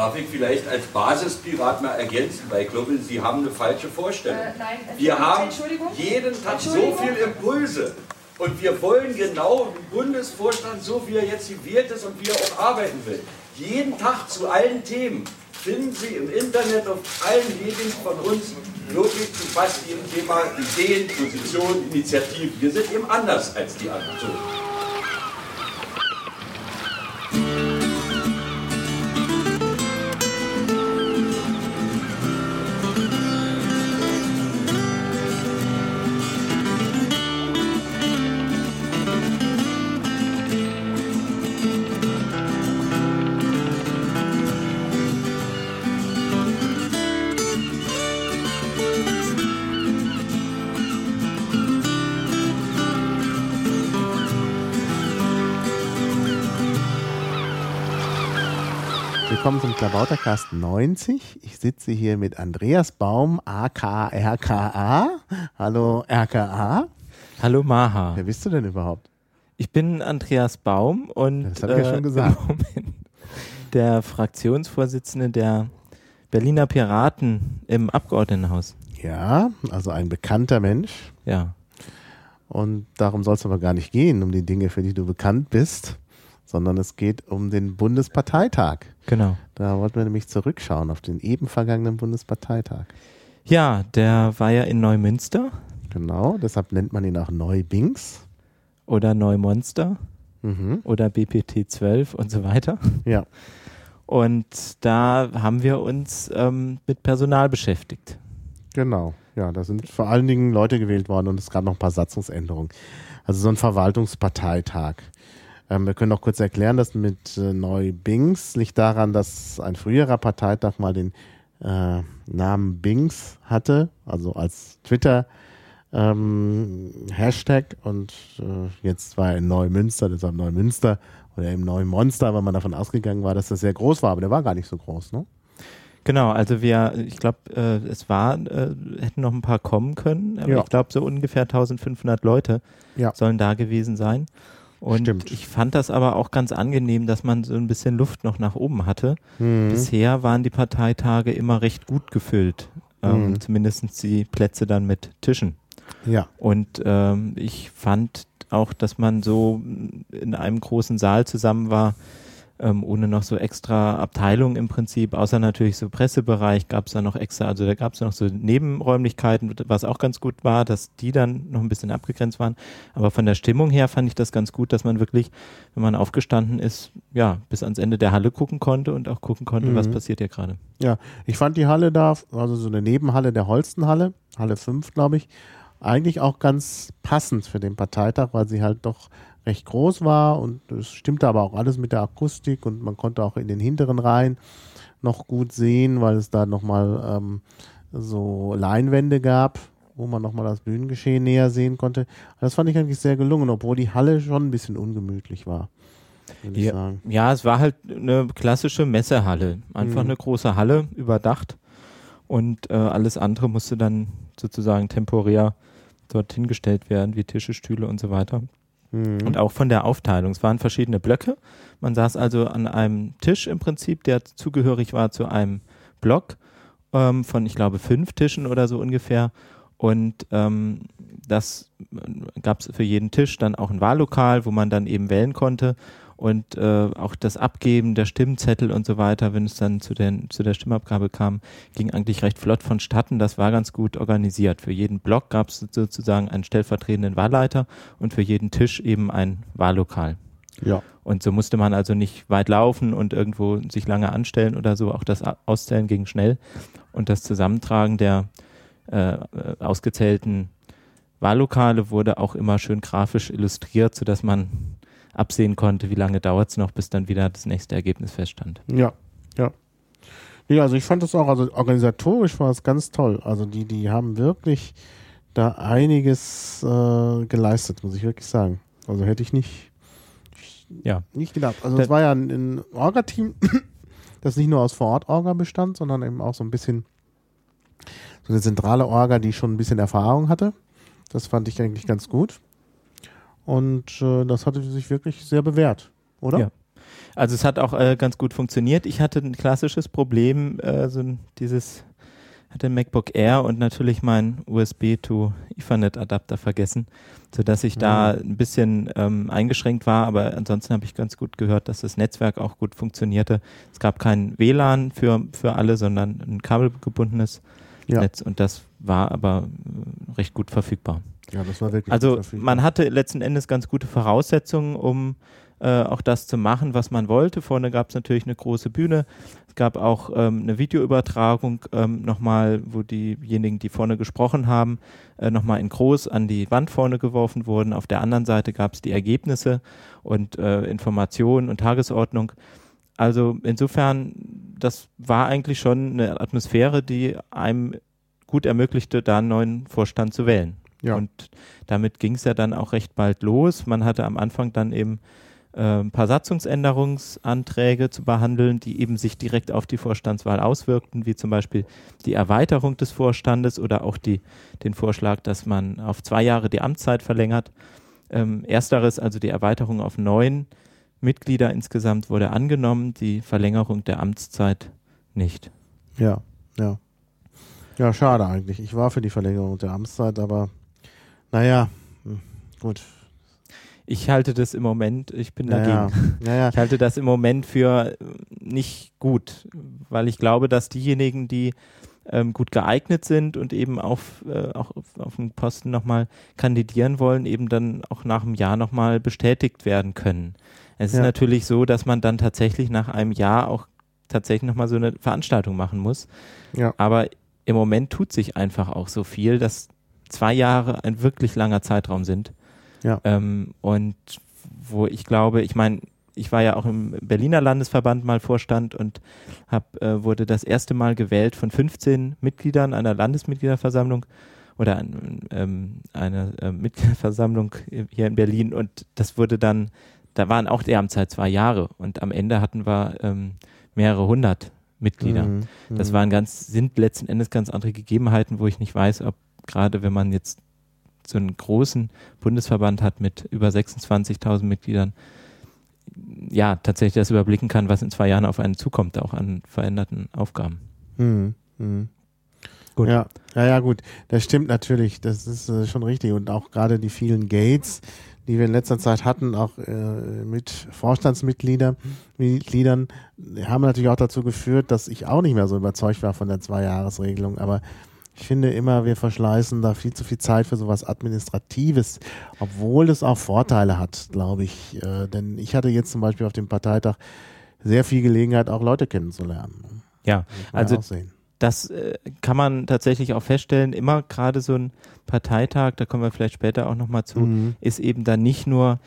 Darf ich vielleicht als Basispirat mal ergänzen, weil ich glaube, Sie haben eine falsche Vorstellung. Äh, nein, wir haben jeden Tag so viele Impulse. Und wir wollen genau den Bundesvorstand, so wie er jetzt gewählt ist und wie er auch arbeiten will. Jeden Tag zu allen Themen finden Sie im Internet auf allen Medien von uns wirklich zu fast jedem Thema Ideen, Positionen, Initiativen. Wir sind eben anders als die anderen. Willkommen zum Klabautercast 90. Ich sitze hier mit Andreas Baum, aka RKA. Hallo RKA. Hallo Maha. Wer bist du denn überhaupt? Ich bin Andreas Baum und Das hab ich ja schon gesagt. im Moment der Fraktionsvorsitzende der Berliner Piraten im Abgeordnetenhaus. Ja, also ein bekannter Mensch. Ja. Und darum soll es aber gar nicht gehen, um die Dinge, für die du bekannt bist, sondern es geht um den Bundesparteitag. Genau. Da wollten wir nämlich zurückschauen auf den eben vergangenen Bundesparteitag. Ja, der war ja in Neumünster Genau, deshalb nennt man ihn auch Neubings. oder Neumonster Mhm. oder BPT 12 und so weiter. Ja, Und da haben wir uns ähm, mit Personal beschäftigt. genau. Ja, da sind vor allen Dingen Leute gewählt worden und es gab noch ein paar Satzungsänderungen. Also so ein Verwaltungsparteitag. Ähm, wir können auch kurz erklären, dass mit äh, Neu-Bings liegt daran, dass ein früherer Parteitag mal den äh, Namen Bings hatte, also als Twitter ähm, Hashtag und äh, jetzt war er in Neumünster, deshalb Neumünster oder im Neumonster, weil man davon ausgegangen war, dass das sehr groß war, aber der war gar nicht so groß, ne? Genau, also wir, ich glaube, äh, es war, äh, hätten noch ein paar kommen können, aber Ja. ich glaube, so ungefähr 1500 Leute Ja. sollen da gewesen sein. Und Stimmt. ich fand das aber auch ganz angenehm, dass man so ein bisschen Luft noch nach oben hatte. Mhm. Bisher waren die Parteitage immer recht gut gefüllt, ähm, Mhm. zumindest die Plätze dann mit Tischen. Ja, Und ähm, ich fand auch, dass man so in einem großen Saal zusammen war, ähm, ohne noch so extra Abteilungen im Prinzip, außer natürlich so Pressebereich gab es da noch extra, also da gab es noch so Nebenräumlichkeiten, was auch ganz gut war, dass die dann noch ein bisschen abgegrenzt waren. Aber von der Stimmung her fand ich das ganz gut, dass man wirklich, wenn man aufgestanden ist, ja, bis ans Ende der Halle gucken konnte und auch gucken konnte, was Mhm. passiert hier gerade. Ja, ich fand die Halle da, also so eine Nebenhalle der Holstenhalle, Halle 5, glaube ich, eigentlich auch ganz passend für den Parteitag, weil sie halt doch recht groß war und es stimmte aber auch alles mit der Akustik und man konnte auch in den hinteren Reihen noch gut sehen, weil es da nochmal ähm, so Leinwände gab, wo man nochmal das Bühnengeschehen näher sehen konnte. Das fand ich eigentlich sehr gelungen, obwohl die Halle schon ein bisschen ungemütlich war, Ja. sagen. Ja, es war halt eine klassische Messehalle. Einfach Mhm. eine große Halle, überdacht. Und äh, alles andere musste dann sozusagen temporär dorthin gestellt werden, wie Tische, Stühle und so weiter. Mhm. Und auch von der Aufteilung. Es waren verschiedene Blöcke. Man saß also an einem Tisch im Prinzip, der zugehörig war zu einem Block ähm, von, ich glaube, fünf Tischen oder so ungefähr. Und ähm, das gab es für jeden Tisch dann auch ein Wahllokal, wo man dann eben wählen konnte. Und äh, auch das Abgeben der Stimmzettel und so weiter, wenn es dann zu, den, zu der Stimmabgabe kam, ging eigentlich recht flott vonstatten. Das war ganz gut organisiert. Für jeden Block gab es sozusagen einen stellvertretenden Wahlleiter und für jeden Tisch eben ein Wahllokal. Ja. Und so musste man also nicht weit laufen und irgendwo sich lange anstellen oder so. Auch das Auszählen ging schnell. Und das Zusammentragen der äh, ausgezählten Wahllokale wurde auch immer schön grafisch illustriert, sodass man absehen konnte, wie lange dauert es noch, bis dann wieder das nächste Ergebnis feststand. Ja, ja. Ja, also ich fand das auch, also organisatorisch war es ganz toll. Also die, die haben wirklich da einiges äh, geleistet, muss ich wirklich sagen. Also hätte ich nicht, Ja. nicht gedacht. Also es war ja ein, ein Orga-Team, das nicht nur aus Vor-Ort-Orga bestand, sondern eben auch so ein bisschen so eine zentrale Orga, die schon ein bisschen Erfahrung hatte. Das fand ich eigentlich ganz gut. Und äh, das hatte sich wirklich sehr bewährt, oder? Ja. Also es hat auch äh, ganz gut funktioniert. Ich hatte ein klassisches Problem, äh, so dieses hatte ein MacBook Air und natürlich mein USB to Ethernet Adapter vergessen, sodass ich da mhm. ein bisschen ähm, eingeschränkt war, aber ansonsten habe ich ganz gut gehört, dass das Netzwerk auch gut funktionierte. Es gab kein WLAN für, für alle, sondern ein kabelgebundenes ja. Netz und das war aber äh, recht gut verfügbar. Ja, das war wirklich Also man hatte letzten Endes ganz gute Voraussetzungen, um äh, auch das zu machen, was man wollte. Vorne gab es natürlich eine große Bühne. Es gab auch ähm, eine Videoübertragung ähm, nochmal, wo diejenigen, die vorne gesprochen haben, äh, nochmal in groß an die Wand vorne geworfen wurden. Auf der anderen Seite gab es die Ergebnisse und äh, Informationen und Tagesordnung. Also insofern, das war eigentlich schon eine Atmosphäre, die einem gut ermöglichte, da einen neuen Vorstand zu wählen. Ja. Und damit ging es ja dann auch recht bald los. Man hatte am Anfang dann eben äh, ein paar Satzungsänderungsanträge zu behandeln, die eben sich direkt auf die Vorstandswahl auswirkten, wie zum Beispiel die Erweiterung des Vorstandes oder auch die, den Vorschlag, dass man auf zwei Jahre die Amtszeit verlängert. Ähm, ersteres, also die Erweiterung auf neun Mitglieder insgesamt, wurde angenommen, die Verlängerung der Amtszeit nicht. Ja, ja. Ja, schade eigentlich. Ich war für die Verlängerung der Amtszeit, aber naja, hm, gut, ich halte das im Moment, ich bin dagegen. Ja, ja. Ich halte das im Moment für nicht gut, weil ich glaube, dass diejenigen, die ähm, gut geeignet sind und eben auf, äh, auch auf, auf den Posten nochmal kandidieren wollen, eben dann auch nach einem Jahr nochmal bestätigt werden können. Es ist natürlich so, dass man dann tatsächlich nach einem Jahr auch tatsächlich nochmal so eine Veranstaltung machen muss. Ja. Aber im Moment tut sich einfach auch so viel, dass zwei Jahre ein wirklich langer Zeitraum sind. Ja. Ähm, und wo ich glaube, ich meine, ich war ja auch im Berliner Landesverband mal Vorstand und hab, äh, wurde das erste Mal gewählt von 15 Mitgliedern einer Landesmitgliederversammlung oder ein, ähm, einer äh, Mitgliederversammlung hier in Berlin und das wurde dann, da waren auch die Amtszeit zwei Jahre und am Ende hatten wir ähm, mehrere hundert Mitglieder. Mhm, das mhm. waren ganz, sind letzten Endes ganz andere Gegebenheiten, wo ich nicht weiß, ob gerade wenn man jetzt so einen großen Bundesverband hat mit über 26.000 Mitgliedern, ja, tatsächlich das überblicken kann, was in zwei Jahren auf einen zukommt, auch an veränderten Aufgaben. Hm, hm. Gut. Ja, ja, ja, gut. Das stimmt natürlich. Das ist äh, schon richtig. Und auch gerade die vielen Gates, die wir in letzter Zeit hatten, auch äh, mit Vorstandsmitgliedern, Mitgliedern, haben natürlich auch dazu geführt, dass ich auch nicht mehr so überzeugt war von der Zwei-Jahres-Regelung. Aber ich finde immer, wir verschleißen da viel zu viel Zeit für sowas Administratives, obwohl es auch Vorteile hat, glaube ich. Äh, denn ich hatte jetzt zum Beispiel auf dem Parteitag sehr viel Gelegenheit, auch Leute kennenzulernen. Ja, also das äh, kann man tatsächlich auch feststellen. Immer gerade so ein Parteitag, da kommen wir vielleicht später auch nochmal zu, mhm. ist eben dann nicht nur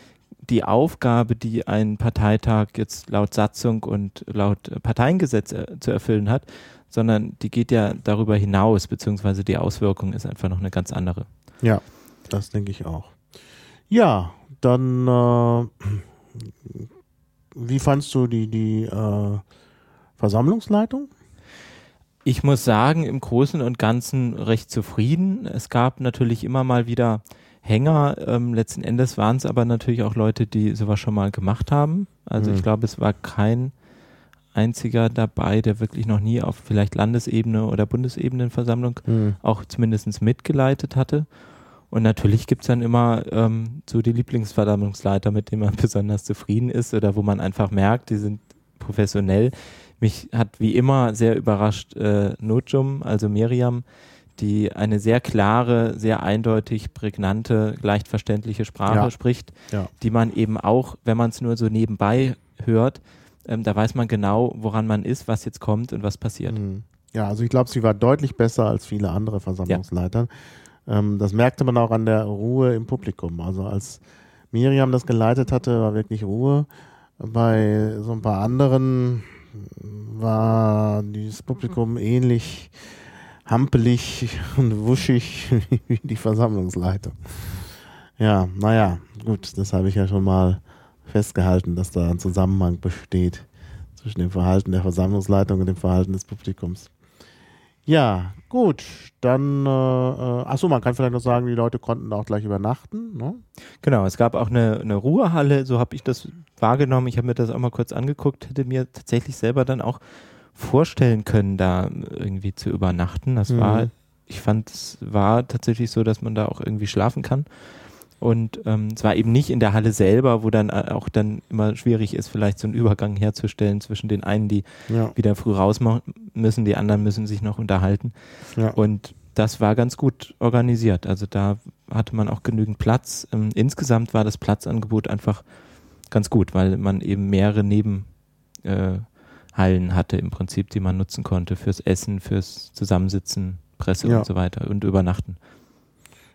die Aufgabe, die ein Parteitag jetzt laut Satzung und laut Parteiengesetz äh, zu erfüllen hat, sondern die geht ja darüber hinaus, beziehungsweise die Auswirkung ist einfach noch eine ganz andere. Ja, das denke ich auch. Ja, dann äh, wie fandst du die, die äh, Versammlungsleitung? Ich muss sagen, im Großen und Ganzen recht zufrieden. Es gab natürlich immer mal wieder Hänger. Ähm, letzten Endes waren es aber natürlich auch Leute, die sowas schon mal gemacht haben. Also mhm. ich glaube, es war kein einziger dabei, der wirklich noch nie auf vielleicht Landesebene oder Bundesebene-Versammlung mhm. auch zumindest mitgeleitet hatte. Und natürlich gibt es dann immer ähm, so die Lieblingsversammlungsleiter, mit denen man besonders zufrieden ist oder wo man einfach merkt, die sind professionell. Mich hat wie immer sehr überrascht äh, Nojum, also Miriam, die eine sehr klare, sehr eindeutig prägnante, leicht verständliche Sprache ja. spricht, ja. die man eben auch, wenn man es nur so nebenbei hört, ähm, da weiß man genau, woran man ist, was jetzt kommt und was passiert. Mhm. Ja, also ich glaube, sie war deutlich besser als viele andere Versammlungsleiter. Ja. Ähm, das merkte man auch an der Ruhe im Publikum. Also als Miriam das geleitet hatte, war wirklich Ruhe. Bei so ein paar anderen war dieses Publikum ähnlich hampelig und wuschig wie die Versammlungsleitung. Ja, naja, gut, das habe ich ja schon mal festgehalten, dass da ein Zusammenhang besteht zwischen dem Verhalten der Versammlungsleitung und dem Verhalten des Publikums. Ja, gut. Dann, äh, äh, achso, man kann vielleicht noch sagen, die Leute konnten auch gleich übernachten. Ne? Genau, es gab auch eine, eine Ruhehalle, so habe ich das wahrgenommen. Ich habe mir das auch mal kurz angeguckt, hätte mir tatsächlich selber dann auch vorstellen können, da irgendwie zu übernachten. Das Mhm. war, ich fand, es war tatsächlich so, dass man da auch irgendwie schlafen kann. Und ähm, es war eben nicht in der Halle selber, wo dann äh, auch dann immer schwierig ist, vielleicht so einen Übergang herzustellen zwischen den einen, die Ja, wieder früh raus müssen, die anderen müssen sich noch unterhalten. ja. Und das war ganz gut organisiert. Also da hatte man auch genügend Platz. Ähm, insgesamt war das Platzangebot einfach ganz gut, weil man eben mehrere Nebenhallen äh, Hallen hatte im Prinzip, die man nutzen konnte fürs Essen, fürs Zusammensitzen, Presse Ja. und so weiter und Übernachten.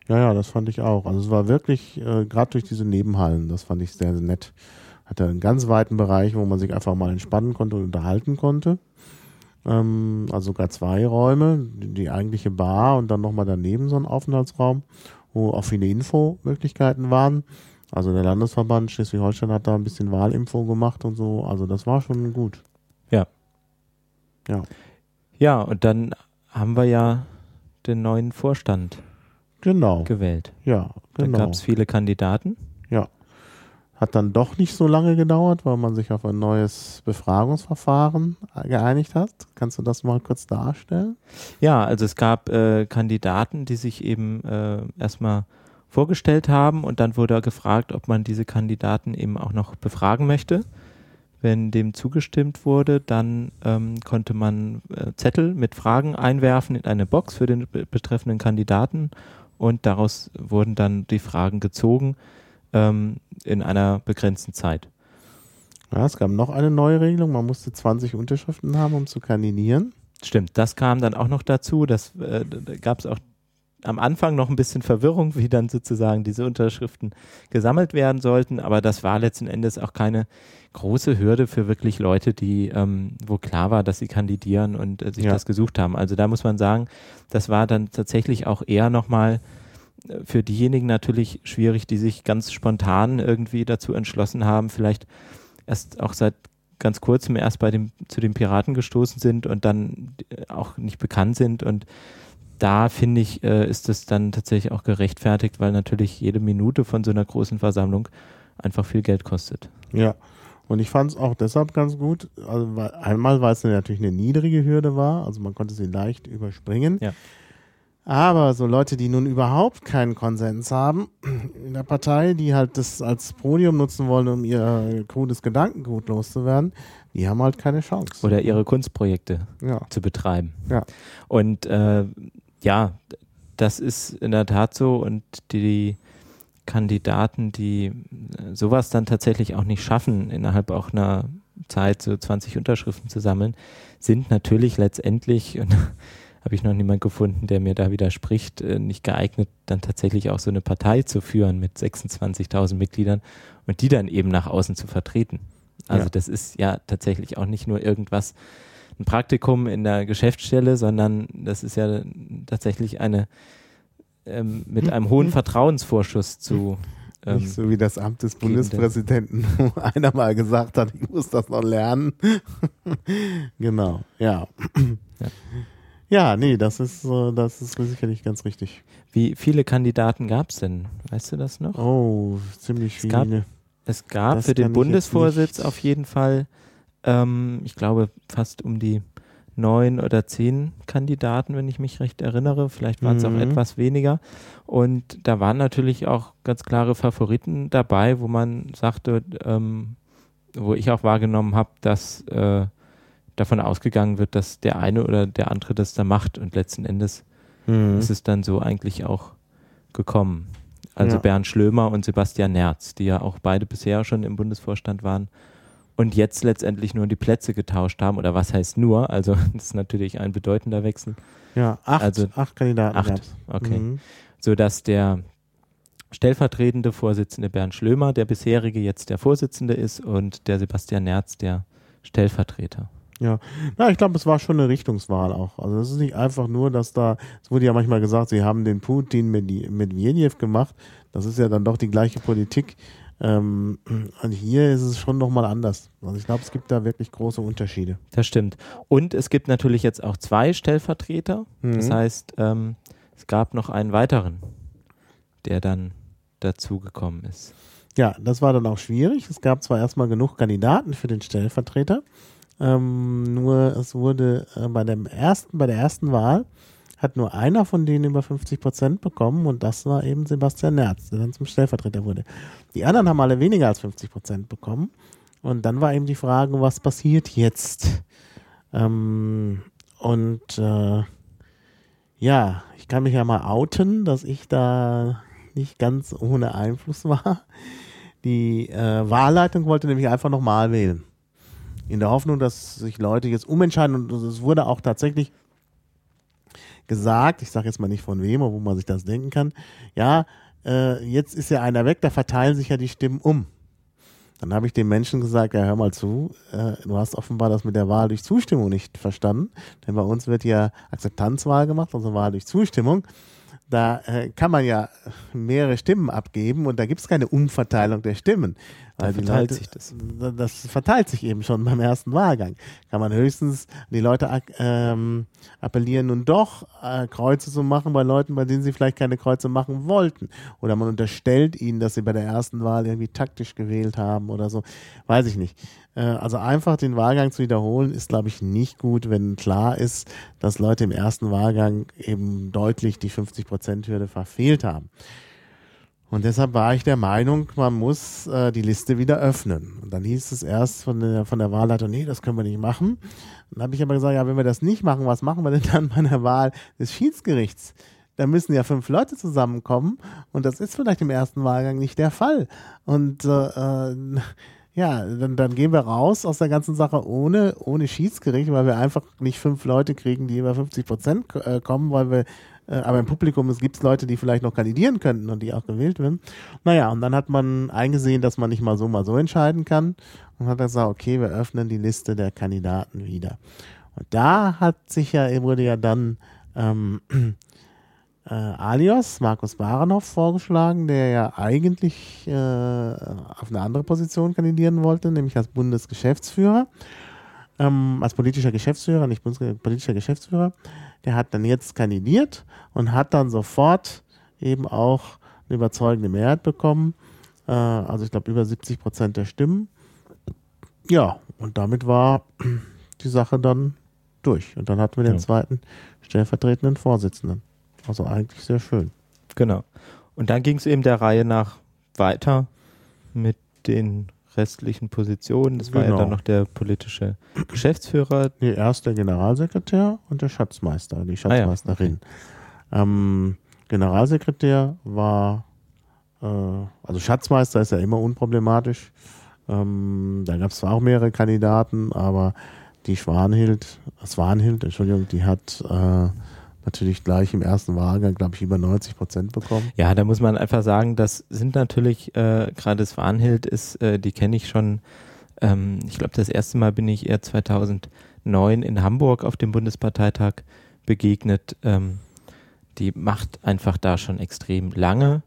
Ja, ja, das fand ich auch. Also es war wirklich, äh, gerade durch diese Nebenhallen, das fand ich sehr, sehr nett. Hatte einen ganz weiten Bereich, wo man sich einfach mal entspannen konnte und unterhalten konnte. Ähm, also sogar zwei Räume, die, die eigentliche Bar und dann nochmal daneben so ein Aufenthaltsraum, wo auch viele Infomöglichkeiten waren. Also der Landesverband Schleswig-Holstein hat da ein bisschen Wahlinfo gemacht und so. Also das war schon gut. Ja, und dann haben wir ja den neuen Vorstand Genau. gewählt. Ja, Da genau. gab es viele Kandidaten. Hat dann doch nicht so lange gedauert, weil man sich auf ein neues Befragungsverfahren geeinigt hat. Kannst du das mal kurz darstellen? Ja, also es gab äh, Kandidaten, die sich eben äh, erstmal vorgestellt haben und dann wurde gefragt, ob man diese Kandidaten eben auch noch befragen möchte. Wenn dem zugestimmt wurde, dann ähm, konnte man äh, Zettel mit Fragen einwerfen in eine Box für den be betreffenden Kandidaten und daraus wurden dann die Fragen gezogen ähm, in einer begrenzten Zeit. Ja, es gab noch eine neue Regelung. Man musste 20 Unterschriften haben, um zu kandidieren. Stimmt, das kam dann auch noch dazu. Das äh, da gab es auch am Anfang noch ein bisschen Verwirrung, wie dann sozusagen diese Unterschriften gesammelt werden sollten. Aber das war letzten Endes auch keine große Hürde für wirklich Leute, die, ähm, wo klar war, dass sie kandidieren und äh, sich Ja. das gesucht haben. Also da muss man sagen, das war dann tatsächlich auch eher nochmal äh, für diejenigen natürlich schwierig, die sich ganz spontan irgendwie dazu entschlossen haben, vielleicht erst auch seit ganz kurzem erst bei dem, zu den Piraten gestoßen sind und dann äh, auch nicht bekannt sind. Und da finde ich, äh, ist es dann tatsächlich auch gerechtfertigt, weil natürlich jede Minute von so einer großen Versammlung einfach viel Geld kostet. Ja. Und ich fand es auch deshalb ganz gut. Also weil, einmal, weil es natürlich eine niedrige Hürde war, also man konnte sie leicht überspringen. Ja. Aber so Leute, die nun überhaupt keinen Konsens haben in der Partei, die halt das als Podium nutzen wollen, um ihr krudes Gedankengut loszuwerden, die haben halt keine Chance. Oder ihre Kunstprojekte ja. zu betreiben. Ja. Und äh, ja, das ist in der Tat so und die Kandidaten, die äh, sowas dann tatsächlich auch nicht schaffen, innerhalb auch einer Zeit so 20 Unterschriften zu sammeln, sind natürlich letztendlich, und habe ich noch niemand gefunden, der mir da widerspricht, äh, nicht geeignet, dann tatsächlich auch so eine Partei zu führen mit 26.000 Mitgliedern und die dann eben nach außen zu vertreten. Also Ja. das ist ja tatsächlich auch nicht nur irgendwas, ein Praktikum in der Geschäftsstelle, sondern das ist ja tatsächlich eine ähm, mit einem hohen Vertrauensvorschuss zu. Ähm, Nicht so wie das Amt des. Bundespräsidenten, wo einer mal gesagt hat, ich muss das noch lernen. genau, ja. Ja. Ja, nee, das ist, äh, das ist sicherlich ganz richtig. wie viele Kandidaten gab es denn? Weißt du das noch? Oh, ziemlich Es gab- viele. Es gab Das für den Bundesvorsitz auf jeden Fall, ähm, ich glaube, fast um die neun oder zehn Kandidaten, wenn ich mich recht erinnere. Vielleicht waren es auch Mhm. etwas weniger. Und da waren natürlich auch ganz klare Favoriten dabei, wo man sagte, ähm, wo ich auch wahrgenommen habe, dass äh, davon ausgegangen wird, dass der eine oder der andere das da macht. Und letzten Endes Mhm. ist es dann so eigentlich auch gekommen. Also Ja. Bernd Schlömer und Sebastian Nerz, die ja auch beide bisher schon im Bundesvorstand waren und jetzt letztendlich nur die Plätze getauscht haben. Oder was heißt nur? Also das ist natürlich ein bedeutender Wechsel. Ja, acht, Also acht Kandidaten acht, gab's. okay. Mhm. Sodass der stellvertretende Vorsitzende Bernd Schlömer, der bisherige jetzt der Vorsitzende ist und der Sebastian Nerz der Stellvertreter. Na, ich glaube, es war schon eine Richtungswahl auch. Also es ist nicht einfach nur, dass da, es wurde ja manchmal gesagt, sie haben den Putin mit Medvedev gemacht. Das ist ja dann doch die gleiche Politik. Ähm, und hier ist es schon nochmal anders. Also ich glaube, es gibt da wirklich große Unterschiede. Das stimmt. Und es gibt natürlich jetzt auch zwei Stellvertreter. Mhm. Das heißt, ähm, es gab noch einen weiteren, der dann dazugekommen ist. Ja, das war dann auch schwierig. Es gab zwar erstmal genug Kandidaten für den Stellvertreter, ähm, nur es wurde äh, bei dem ersten, bei der ersten Wahl hat nur einer von denen über 50 Prozent bekommen und das war eben Sebastian Nerz, der dann zum Stellvertreter wurde. Die anderen haben alle weniger als 50 Prozent bekommen und dann war eben die Frage, was passiert jetzt? Ähm, und äh, ja, ich kann mich ja mal outen, dass ich da nicht ganz ohne Einfluss war. Die äh, Wahlleitung wollte nämlich einfach nochmal wählen. In der Hoffnung, dass sich Leute jetzt umentscheiden und es wurde auch tatsächlich gesagt, ich sage jetzt mal nicht von wem, wo man sich das denken kann, ja, äh, jetzt ist ja einer weg, da verteilen sich ja die Stimmen um. Dann habe ich den Menschen gesagt, ja, hör mal zu, äh, du hast offenbar das mit der Wahl durch Zustimmung nicht verstanden, denn bei uns wird ja Akzeptanzwahl gemacht, also Wahl durch Zustimmung da äh, kann man ja mehrere Stimmen abgeben und da gibt es keine Umverteilung der Stimmen. Weil da verteilt sich das. Das verteilt sich eben schon beim ersten Wahlgang. Kann man höchstens die Leute ähm, appellieren, nun doch äh, Kreuze zu machen bei Leuten, bei denen sie vielleicht keine Kreuze machen wollten. Oder man unterstellt ihnen, dass sie bei der ersten Wahl irgendwie taktisch gewählt haben oder so. Weiß ich nicht. Äh, also einfach den Wahlgang zu wiederholen, ist, glaube ich, nicht gut, wenn klar ist, dass Leute im ersten Wahlgang eben deutlich die 50-Prozent-Hürde verfehlt haben. Und deshalb war ich der Meinung, man muss äh, die Liste wieder öffnen. Und dann hieß es erst von der, von der Wahlleitung, nee, das können wir nicht machen. Dann habe ich aber gesagt, ja, wenn wir das nicht machen, was machen wir denn dann bei der Wahl des Schiedsgerichts? Da müssen ja fünf Leute zusammenkommen und das ist vielleicht im ersten Wahlgang nicht der Fall. Und äh, äh, ja, dann, dann gehen wir raus aus der ganzen Sache ohne, ohne Schiedsgericht, weil wir einfach nicht fünf Leute kriegen, die über 50 Prozent äh, kommen, weil wir aber im Publikum es gibt Leute, die vielleicht noch kandidieren könnten und die auch gewählt werden. Naja, und dann hat man eingesehen, dass man nicht mal so, mal so entscheiden kann und hat gesagt, okay, wir öffnen die Liste der Kandidaten wieder. Und da hat sich ja, wurde ja dann ähm, äh, Alios, Markus Baranov, vorgeschlagen, der ja eigentlich äh, auf eine andere Position kandidieren wollte, nämlich als Bundesgeschäftsführer, ähm, als politischer Geschäftsführer, nicht Bundes politischer Geschäftsführer der hat dann jetzt kandidiert und hat dann sofort eben auch eine überzeugende Mehrheit bekommen. Äh, also ich glaube über 70 Prozent der Stimmen. Ja, und damit war die Sache dann durch. Und dann hatten wir den ja. zweiten stellvertretenden Vorsitzenden. Also eigentlich sehr schön. Genau. Und dann ging es eben der Reihe nach weiter mit den restlichen Positionen. Das genau. war ja dann genau. noch der politische Geschäftsführer. Nee, erst der Generalsekretär und der Schatzmeister, die Schatzmeisterin. Ah, ja. okay. ähm, Generalsekretär war, äh, also Schatzmeister ist ja immer unproblematisch. Ähm, da gab es zwar auch mehrere Kandidaten, aber die Schwanhild, Schwanhild, Entschuldigung, die hat äh, natürlich gleich im ersten Wahlgang, glaube ich, über 90 Prozent bekommen. Ja, da muss man einfach sagen, das sind natürlich, äh, gerade Swanhild ist, äh, die kenne ich schon, ähm, ich glaube, das erste Mal bin ich eher 2009 in Hamburg auf dem Bundesparteitag begegnet. Ähm, die macht einfach da schon extrem lange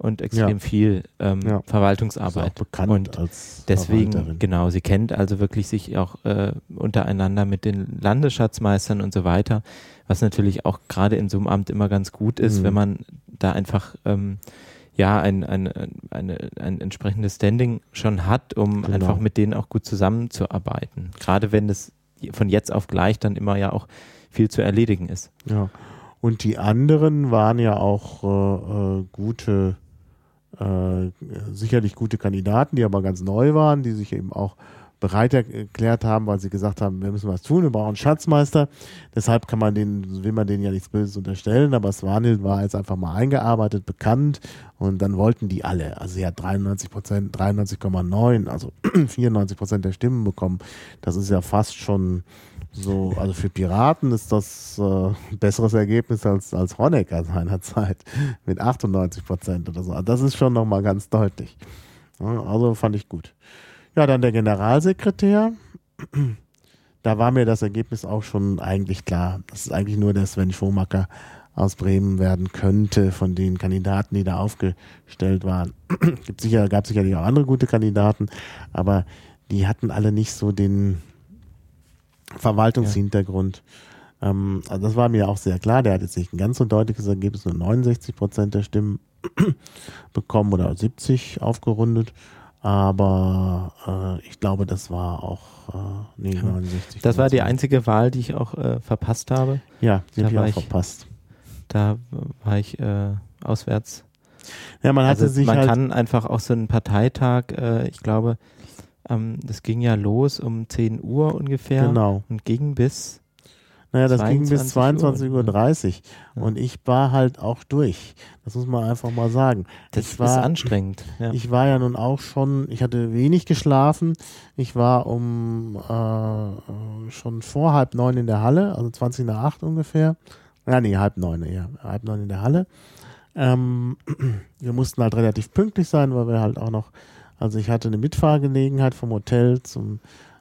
und extrem ja. viel ähm, ja. Verwaltungsarbeit. Bekannt und als deswegen, genau, sie kennt also wirklich sich auch äh, untereinander mit den Landesschatzmeistern und so weiter, was natürlich auch gerade in so einem Amt immer ganz gut ist, mhm. wenn man da einfach ähm, ja ein, ein, eine, ein entsprechendes Standing schon hat, um genau. einfach mit denen auch gut zusammenzuarbeiten. Gerade wenn es von jetzt auf gleich dann immer ja auch viel zu erledigen ist. Ja. Und die anderen waren ja auch äh, äh gute äh, sicherlich gute Kandidaten, die aber ganz neu waren, die sich eben auch bereit erklärt haben, weil sie gesagt haben, wir müssen was tun, wir brauchen Schatzmeister. Deshalb kann man den, will man denen ja nichts Böses unterstellen, aber Swanhild war jetzt einfach mal eingearbeitet, bekannt und dann wollten die alle. Also sie hat 93 Prozent, 93,9, also 94 Prozent der Stimmen bekommen. Das ist ja fast schon so, also für Piraten ist das äh, ein besseres Ergebnis als, als Honecker seinerzeit mit 98 Prozent oder so. Also das ist schon nochmal ganz deutlich. Also fand ich gut. Ja, dann der Generalsekretär. Da war mir das Ergebnis auch schon eigentlich klar. Das ist eigentlich nur der Sven Schomacker aus Bremen werden könnte von den Kandidaten, die da aufgestellt waren. Gibt sicher, gab sicherlich auch andere gute Kandidaten, aber die hatten alle nicht so den Verwaltungshintergrund. Ja. Ähm, also das war mir auch sehr klar. Der hat jetzt nicht ein ganz so deutliches Ergebnis, nur 69 Prozent der Stimmen bekommen oder 70 aufgerundet. Aber äh, ich glaube, das war auch äh, nee, 69. Das war die einzige Wahl, die ich auch äh, verpasst habe. Ja, die habe ich auch ich verpasst. Da war ich äh, auswärts. Ja, man hatte also sich man halt kann einfach auch so einen Parteitag, äh, ich glaube, ähm, das ging ja los um 10 Uhr ungefähr genau. und ging bis naja, das ging bis 22.30 Uhr. 30. Ja. Und ich war halt auch durch. Das muss man einfach mal sagen. Das war, ist anstrengend. Ja. Ich war ja nun auch schon, ich hatte wenig geschlafen. Ich war um äh, schon vor halb neun in der Halle, also 20 nach acht ungefähr. Ja, nee, halb neun, ja, halb neun in der Halle. Ähm, wir mussten halt relativ pünktlich sein, weil wir halt auch noch, also ich hatte eine Mitfahrgelegenheit vom Hotel zum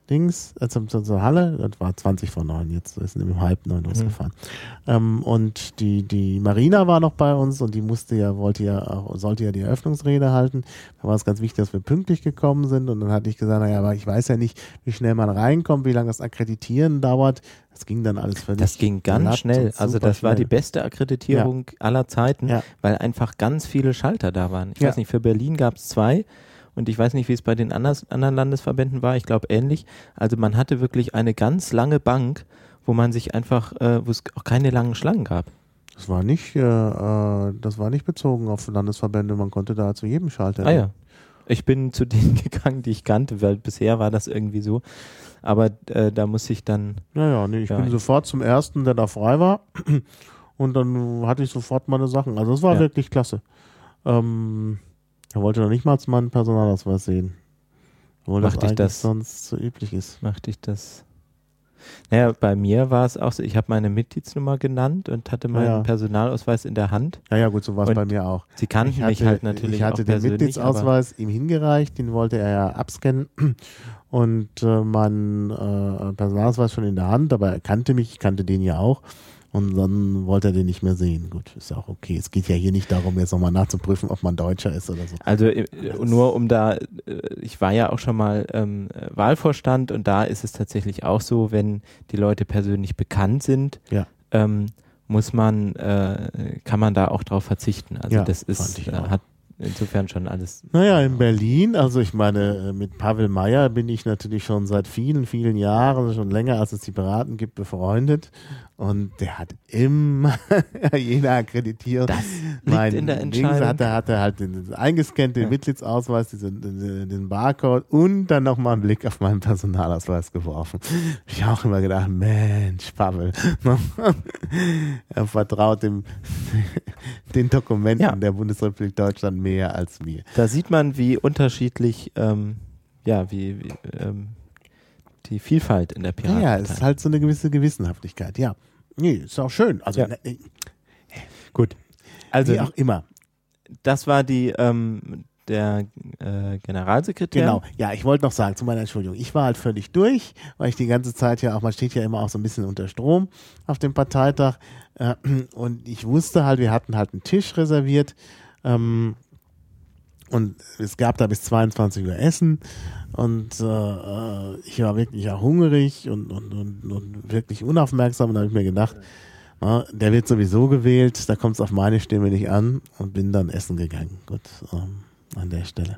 Dings, äh, zum, zur, zur Halle, das war 20 vor 9, jetzt ist es um halb neun losgefahren. Mhm. Ähm, und die, die Marina war noch bei uns und die musste ja, wollte ja, sollte ja die Eröffnungsrede halten. Da war es ganz wichtig, dass wir pünktlich gekommen sind und dann hatte ich gesagt, naja, aber ich weiß ja nicht, wie schnell man reinkommt, wie lange das Akkreditieren dauert. Das ging dann alles völlig. Das ging ganz schnell. Also das war die beste Akkreditierung ja. aller Zeiten, ja. weil einfach ganz viele Schalter da waren. Ich Ja. weiß nicht, für Berlin gab es zwei und ich weiß nicht, wie es bei den anders, anderen Landesverbänden war. Ich glaube ähnlich. Also man hatte wirklich eine ganz lange Bank, wo man sich einfach, äh, wo es auch keine langen Schlangen gab. Das war nicht, äh, äh, das war nicht bezogen auf Landesverbände. Man konnte da zu jedem Schalter. Ah ja. Ich bin zu denen gegangen, die ich kannte, weil bisher war das irgendwie so. Aber äh, da muss ich dann. Ja, ja, nee, ich Ja, bin ich- sofort zum ersten, der da frei war. Und dann hatte ich sofort meine Sachen. Also es war Ja. wirklich klasse. Ähm, er wollte noch nicht mal meinen Personalausweis sehen. Obwohl das ich eigentlich das? sonst so üblich ist. machte ich das. Naja, bei mir war es auch so, ich habe meine Mitgliedsnummer genannt und hatte meinen Ja. Personalausweis in der Hand. Ja, ja, gut, so war es bei mir auch. Sie kannten Ich mich hatte- halt natürlich Ich hatte den Mitgliedsausweis ihm hingereicht, den wollte er ja abscannen und äh, meinen äh, Personalausweis schon in der Hand, aber er kannte mich, ich kannte den ja auch und dann wollte er den nicht mehr sehen. Gut, ist ja auch okay. Es geht ja hier nicht darum, jetzt nochmal nachzuprüfen, ob man Deutscher ist oder so. Also äh, nur um da, äh, ich war ja auch schon mal ähm, äh, Wahlvorstand und da ist es tatsächlich auch so, wenn die Leute persönlich bekannt sind, Ja. ähm, muss man, äh, kann man da auch drauf verzichten. Also Ja, das ist, äh, hat insofern schon alles. Naja, in Berlin, also ich meine, mit Pavel Meyer bin ich natürlich schon seit vielen, vielen Jahren, schon länger als es die Piraten gibt, befreundet. Und der hat immer jede Akkreditierung. Das liegt mein in der Dings Entscheidung. Hat er, hat er halt den, den eingescannt, den Ja. Mitgliedsausweis, diesen, den, Barcode und dann nochmal einen Blick auf meinen Personalausweis geworfen. Ich habe auch immer gedacht, Mensch, Pavel, er vertraut dem, den Dokumenten Ja. der Bundesrepublik Deutschland mehr als mir. Da sieht man, wie unterschiedlich, ähm, ja, wie, wie ähm, die Vielfalt in der Ja, Piraten. ja, es ist halt so eine gewisse Gewissenhaftigkeit, ja. Nee, ist auch schön. Also, Ja. ne, gut. Also wie auch immer. das war die ähm, der äh, Generalsekretär. Genau. Ja, ich wollte noch sagen, zu meiner Entschuldigung, ich war halt völlig durch, weil ich die ganze Zeit ja auch, man steht ja immer auch so ein bisschen unter Strom auf dem Parteitag. Äh, und ich wusste halt, wir hatten halt einen Tisch reserviert. Ähm, und es gab da bis 22 Uhr Essen. Und äh, äh, ich war wirklich auch hungrig und, und, und, und wirklich unaufmerksam. Und da habe ich mir gedacht, na, der wird sowieso gewählt, da kommt es auf meine Stimme nicht an und bin dann essen gegangen. Gut, ähm, an der Stelle.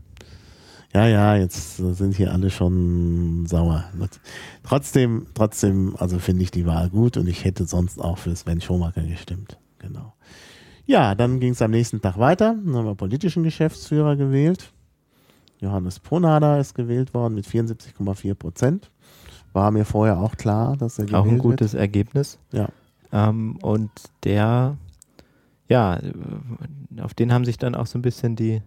Ja, ja, jetzt sind hier alle schon sauer. Gut. Trotzdem, trotzdem, also finde ich die Wahl gut und ich hätte sonst auch für Sven Schomaker gestimmt. Genau. Ja, dann ging es am nächsten Tag weiter. Dann haben wir politischen Geschäftsführer gewählt. Johannes Ponader ist gewählt worden mit 74,4 Prozent. War mir vorher auch klar, dass er gewählt Auch ein wird. gutes Ergebnis. Ja. Ähm, und der, ja, auf den haben sich dann auch so ein bisschen die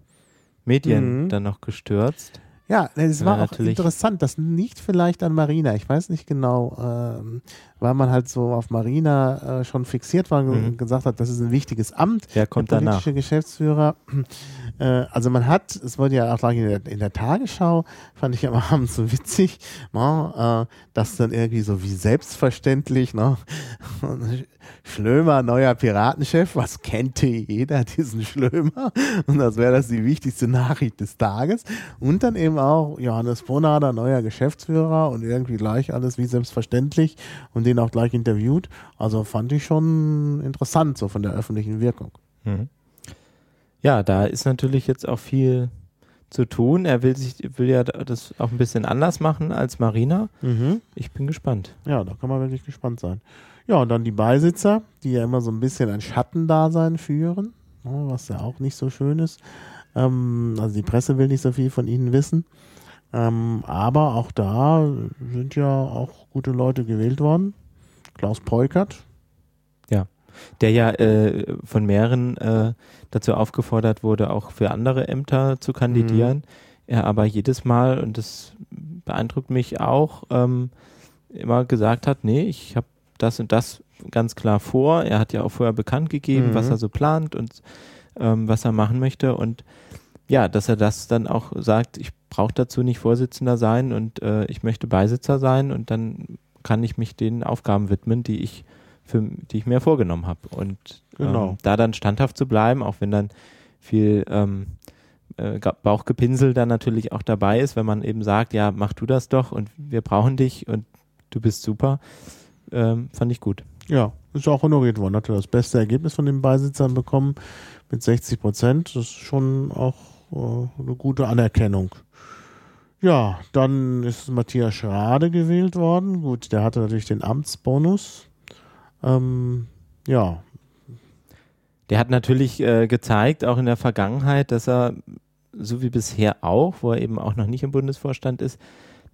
Medien Mhm. dann noch gestürzt. Ja, es Ja, war auch natürlich. interessant. Das liegt vielleicht an Marina. Ich weiß nicht genau, ähm, weil man halt so auf Marina äh, schon fixiert war und Mhm. gesagt hat, das ist ein wichtiges Amt. Wer kommt der danach? politische Geschäftsführer. Äh, also man hat, es wurde ja auch in der, in der Tagesschau, fand ich am Abend so witzig, ne, äh, dass dann irgendwie so wie selbstverständlich, ne, Schlömer, neuer Piratenchef, was kennt jeder diesen Schlömer? Und das wäre das die wichtigste Nachricht des Tages. Und dann eben auch Johannes Bonader, neuer Geschäftsführer und irgendwie gleich alles wie selbstverständlich und den auch gleich interviewt. Also fand ich schon interessant, so von der öffentlichen Wirkung. Mhm. Ja, da ist natürlich jetzt auch viel zu tun. Er will sich, will ja das auch ein bisschen anders machen als Marina. Mhm. Ich bin gespannt. Ja, da kann man wirklich gespannt sein. Ja, und dann die Beisitzer, die ja immer so ein bisschen ein Schattendasein führen, ne, was ja auch nicht so schön ist. Ähm, also die Presse will nicht so viel von ihnen wissen. Ähm, aber auch da sind ja auch gute Leute gewählt worden. Klaus Peukert. Der ja äh, von mehreren äh, dazu aufgefordert wurde, auch für andere Ämter zu kandidieren. Er aber jedes Mal, und das beeindruckt mich auch, ähm, immer gesagt hat, nee, ich habe das und das ganz klar vor. Er hat ja auch vorher bekannt gegeben, Mhm. was er so plant und ähm, was er machen möchte. Und ja, dass er das dann auch sagt, ich brauche dazu nicht Vorsitzender sein und äh, ich möchte Beisitzer sein und dann kann ich mich den Aufgaben widmen, die ich für, die ich mir vorgenommen habe. Und Genau. ähm, da dann standhaft zu bleiben, auch wenn dann viel ähm, äh, Bauchgepinsel dann natürlich auch dabei ist, wenn man eben sagt, ja, mach du das doch und wir brauchen dich und du bist super, ähm, fand ich gut. Ja, ist auch honoriert worden. Hatte das beste Ergebnis von den Beisitzern bekommen mit 60 Prozent. Das ist schon auch äh, eine gute Anerkennung. Ja, dann ist Matthias Schrade gewählt worden. Gut, der hatte natürlich den Amtsbonus. Ähm, ja, Der hat natürlich äh, gezeigt, auch in der Vergangenheit, dass er, so wie bisher auch, wo er eben auch noch nicht im Bundesvorstand ist,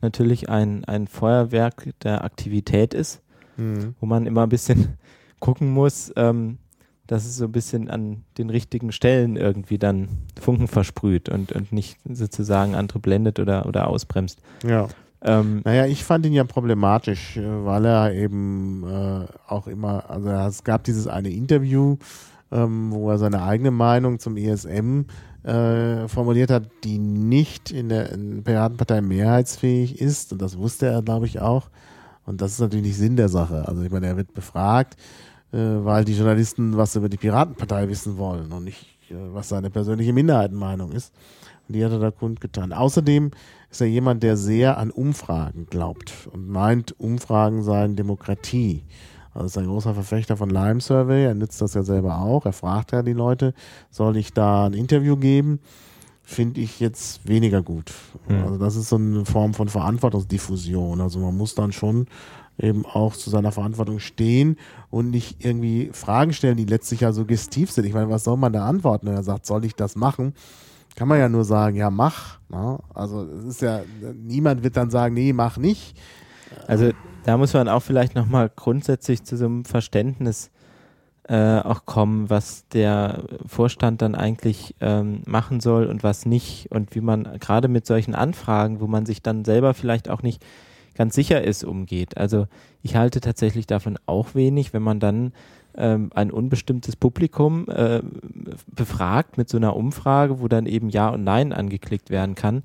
natürlich ein, ein Feuerwerk der Aktivität ist, hm. wo man immer ein bisschen gucken muss, ähm, dass es so ein bisschen an den richtigen Stellen irgendwie dann Funken versprüht und, und nicht sozusagen andere blendet oder, oder ausbremst. ja. Ähm, Naja, ich fand ihn ja problematisch, äh, weil er eben äh, auch immer, also es gab dieses eine Interview, ähm, wo er seine eigene Meinung zum ESM äh, formuliert hat, die nicht in der Piratenpartei mehrheitsfähig ist. Und das wusste er, glaube ich, auch. Und das ist natürlich nicht Sinn der Sache. Also ich meine, er wird befragt, äh, weil die Journalisten was über die Piratenpartei wissen wollen und nicht, äh, was seine persönliche Minderheitenmeinung ist. Und die hat er da kundgetan. Außerdem ist er jemand, der sehr an Umfragen glaubt und meint, Umfragen seien Demokratie. Also ist ein großer Verfechter von Lime Survey. Er nützt das ja selber auch. Er fragt ja die Leute, soll ich da ein Interview geben? Finde ich jetzt weniger gut. Mhm. Also das ist so eine Form von Verantwortungsdiffusion. Also man muss dann schon eben auch zu seiner Verantwortung stehen und nicht irgendwie Fragen stellen, die letztlich ja suggestiv sind. Ich meine, was soll man da antworten, wenn er sagt, soll ich das machen? Kann man ja nur sagen, ja, mach. Na? Also es ist ja, niemand wird dann sagen, nee, mach nicht. Also da muss man auch vielleicht nochmal grundsätzlich zu so einem Verständnis äh, auch kommen, was der Vorstand dann eigentlich ähm, machen soll und was nicht und wie man gerade mit solchen Anfragen, wo man sich dann selber vielleicht auch nicht ganz sicher ist, umgeht. Also ich halte tatsächlich davon auch wenig, wenn man dann ähm, ein unbestimmtes Publikum äh, befragt mit so einer Umfrage, wo dann eben Ja und Nein angeklickt werden kann.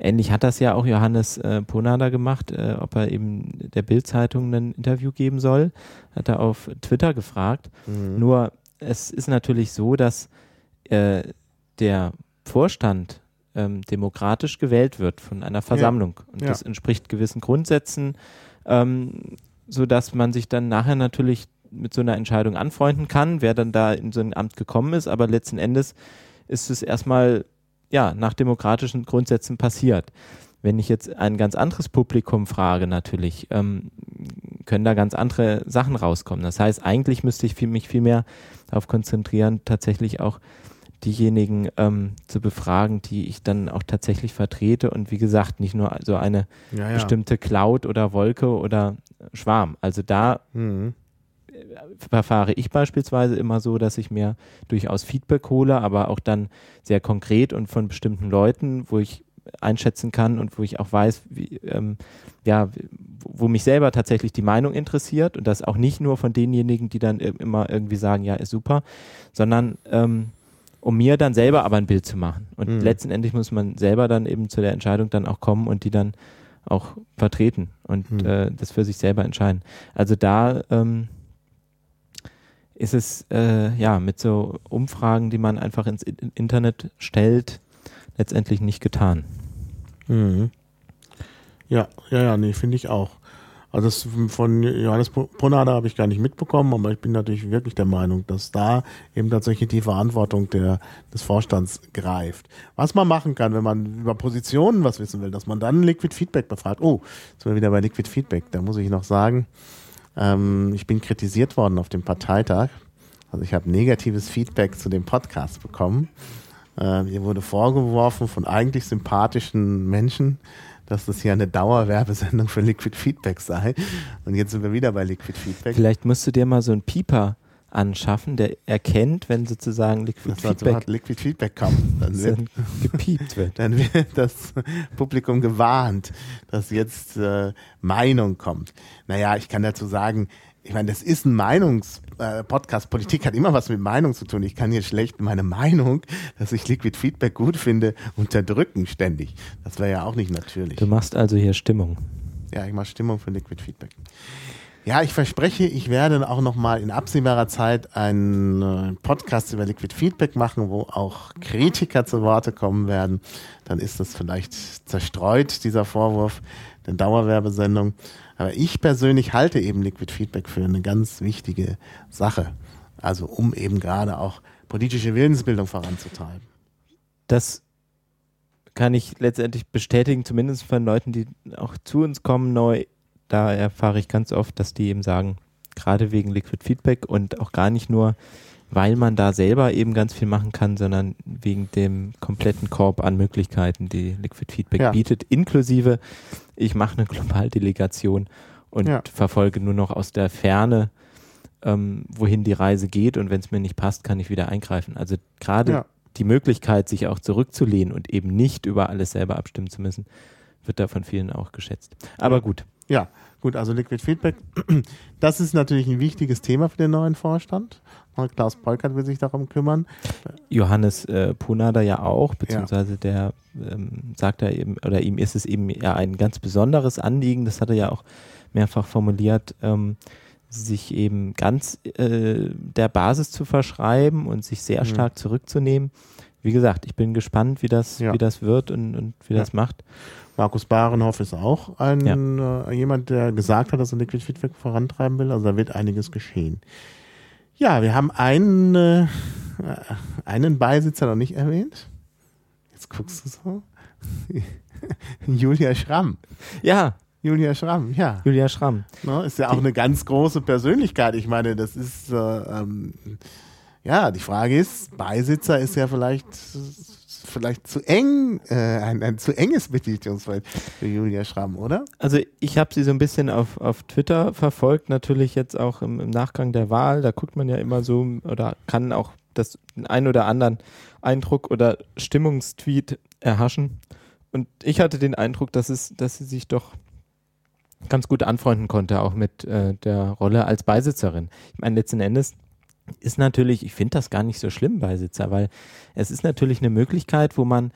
Ähnlich hat das ja auch Johannes äh, Ponada gemacht, äh, ob er eben der Bild-Zeitung ein Interview geben soll. Hat er auf Twitter gefragt. Nur es ist natürlich so, dass äh, der Vorstand ähm, demokratisch gewählt wird von einer Versammlung. Und Ja. das entspricht gewissen Grundsätzen, ähm, sodass man sich dann nachher natürlich mit so einer Entscheidung anfreunden kann, wer dann da in so ein Amt gekommen ist. Aber letzten Endes ist es erstmal ja, nach demokratischen Grundsätzen passiert. Wenn ich jetzt ein ganz anderes Publikum frage, natürlich, ähm, können da ganz andere Sachen rauskommen. Das heißt, eigentlich müsste ich viel, mich viel mehr darauf konzentrieren, tatsächlich auch diejenigen ähm, zu befragen, die ich dann auch tatsächlich vertrete und wie gesagt, nicht nur so eine Ja, ja. bestimmte Cloud oder Wolke oder Schwarm. Also da Mhm. Verfahre ich beispielsweise immer so, dass ich mir durchaus Feedback hole, aber auch dann sehr konkret und von bestimmten Leuten, wo ich einschätzen kann und wo ich auch weiß, wie, ähm, ja, wo mich selber tatsächlich die Meinung interessiert und das auch nicht nur von denjenigen, die dann immer irgendwie sagen, ja, ist super, sondern ähm, um mir dann selber aber ein Bild zu machen. Und mhm. letztendlich muss man selber dann eben zu der Entscheidung dann auch kommen und die dann auch vertreten und mhm. äh, das für sich selber entscheiden. Also da ähm, ist es äh, ja mit so Umfragen, die man einfach ins Internet stellt, letztendlich nicht getan. Mhm. Ja, ja, ja, nee, finde ich auch. Also das von Johannes Brunner habe ich gar nicht mitbekommen, aber ich bin natürlich wirklich der Meinung, dass da eben tatsächlich die Verantwortung der, des Vorstands greift. Was man machen kann, wenn man über Positionen was wissen will, dass man dann Liquid Feedback befragt. Oh, jetzt sind wir wieder bei Liquid Feedback. Da muss ich noch sagen, ähm, ich bin kritisiert worden auf dem Parteitag. Also ich habe negatives Feedback zu dem Podcast bekommen. Äh, mir wurde vorgeworfen von eigentlich sympathischen Menschen, dass das hier eine Dauerwerbesendung für Liquid Feedback sei. Und jetzt sind wir wieder bei Liquid Feedback. Vielleicht musst du dir mal so einen Pieper anschaffen, der erkennt, wenn sozusagen Liquid das Feedback, Liquid Feedback kommt, dann wird gepiept wird. Dann wird das Publikum gewarnt, dass jetzt äh, Meinung kommt. Naja, ich kann dazu sagen, ich meine, das ist ein Meinungs-Podcast. Äh, Politik hat immer was mit Meinung zu tun. Ich kann hier schlecht meine Meinung, dass ich Liquid Feedback gut finde, unterdrücken ständig. Das wäre ja auch nicht natürlich. Du machst also hier Stimmung. Ja, ich mache Stimmung für Liquid Feedback. Ja, ich verspreche, ich werde auch noch mal in absehbarer Zeit einen äh, Podcast über Liquid Feedback machen, wo auch Kritiker zu Worte kommen werden. Dann ist das vielleicht zerstreut, dieser Vorwurf der Dauerwerbesendung. Aber ich persönlich halte eben Liquid Feedback für eine ganz wichtige Sache. Also um eben gerade auch politische Willensbildung voranzutreiben. Das kann ich letztendlich bestätigen, zumindest von Leuten, die auch zu uns kommen neu. Da erfahre ich ganz oft, dass die eben sagen, gerade wegen Liquid Feedback und auch gar nicht nur, weil man da selber eben ganz viel machen kann, sondern wegen dem kompletten Korb an Möglichkeiten, die Liquid Feedback ja. bietet, inklusive ich mache eine Globaldelegation und ja. verfolge nur noch aus der Ferne, ähm, wohin die Reise geht und wenn es mir nicht passt, kann ich wieder eingreifen. Also gerade ja. die Möglichkeit, sich auch zurückzulehnen und eben nicht über alles selber abstimmen zu müssen, wird da von vielen auch geschätzt. Aber gut. Ja, gut, also Liquid Feedback, das ist natürlich ein wichtiges Thema für den neuen Vorstand. Klaus Polkert will sich darum kümmern. Johannes äh, Punada ja auch, beziehungsweise ja. der ähm, sagt er eben, oder ihm ist es eben ja ein ganz besonderes Anliegen, das hat er ja auch mehrfach formuliert, ähm, sich eben ganz äh, der Basis zu verschreiben und sich sehr mhm. stark zurückzunehmen. Wie gesagt, ich bin gespannt, wie das, ja. wie das wird und, und wie ja. das macht. Markus Barenhoff ist auch ein ja. äh, jemand, der gesagt hat, dass er Liquid Feedback vorantreiben will. Also da wird einiges geschehen. Ja, wir haben einen, äh, einen Beisitzer noch nicht erwähnt. Jetzt guckst du so. Julia Schramm. Ja. Julia Schramm, ja. Julia Schramm. No, ist ja auch die, eine ganz große Persönlichkeit. Ich meine, das ist, äh, ähm, ja, die Frage ist, Beisitzer ist ja vielleicht vielleicht zu eng, äh, ein, ein zu enges Petitionsfeld für Julia Schramm, oder? Also ich habe sie so ein bisschen auf, auf Twitter verfolgt, natürlich jetzt auch im, im Nachgang der Wahl. Da guckt man ja immer so oder kann auch das ein oder anderen Eindruck oder Stimmungstweet erhaschen. Und ich hatte den Eindruck, dass es, dass sie sich doch ganz gut anfreunden konnte, auch mit äh, der Rolle als Beisitzerin. Ich meine, letzten Endes ist natürlich, ich finde das gar nicht so schlimm, Beisitzer, weil es ist natürlich eine Möglichkeit, wo man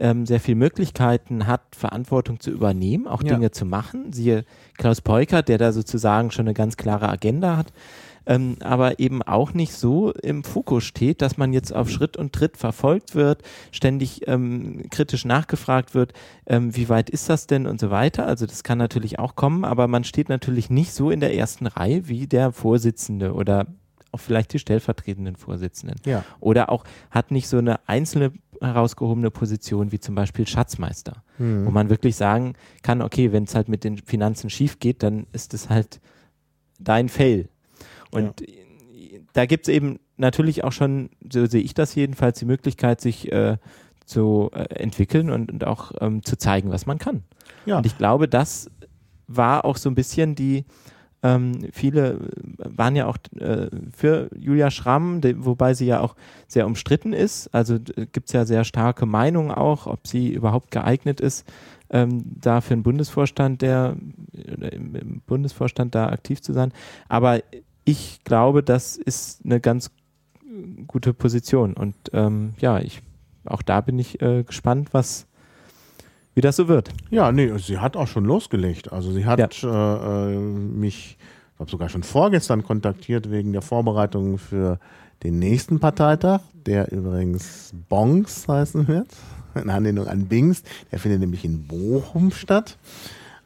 ähm, sehr viele Möglichkeiten hat, Verantwortung zu übernehmen, auch ja. Dinge zu machen. Siehe Klaus Peukert, der da sozusagen schon eine ganz klare Agenda hat, ähm, aber eben auch nicht so im Fokus steht, dass man jetzt auf Schritt und Tritt verfolgt wird, ständig ähm, kritisch nachgefragt wird, ähm, wie weit ist das denn und so weiter. Also das kann natürlich auch kommen, aber man steht natürlich nicht so in der ersten Reihe wie der Vorsitzende oder auch vielleicht die stellvertretenden Vorsitzenden. Ja. Oder auch hat nicht so eine einzelne herausgehobene Position wie zum Beispiel Schatzmeister, mhm. wo man wirklich sagen kann, okay, wenn es halt mit den Finanzen schief geht, dann ist es halt dein Fail. Und ja. da gibt es eben natürlich auch schon, so sehe ich das jedenfalls, die Möglichkeit, sich äh, zu äh, entwickeln und, und auch ähm, zu zeigen, was man kann. Ja. Und ich glaube, das war auch so ein bisschen die, Ähm, viele waren ja auch äh, für Julia Schramm, wobei sie ja auch sehr umstritten ist. Also gibt es ja sehr starke Meinungen auch, ob sie überhaupt geeignet ist, ähm, da für den Bundesvorstand der im, im Bundesvorstand da aktiv zu sein. Aber ich glaube, das ist eine ganz gute Position. Und ähm, ja, ich auch da bin ich äh, gespannt, was wie das so wird. Ja, nee, sie hat auch schon losgelegt. Also sie hat ja. äh, mich, ich glaube sogar schon vorgestern kontaktiert wegen der Vorbereitungen für den nächsten Parteitag, der übrigens Bongs heißen wird, in Anlehnung an Bings. Der findet nämlich in Bochum statt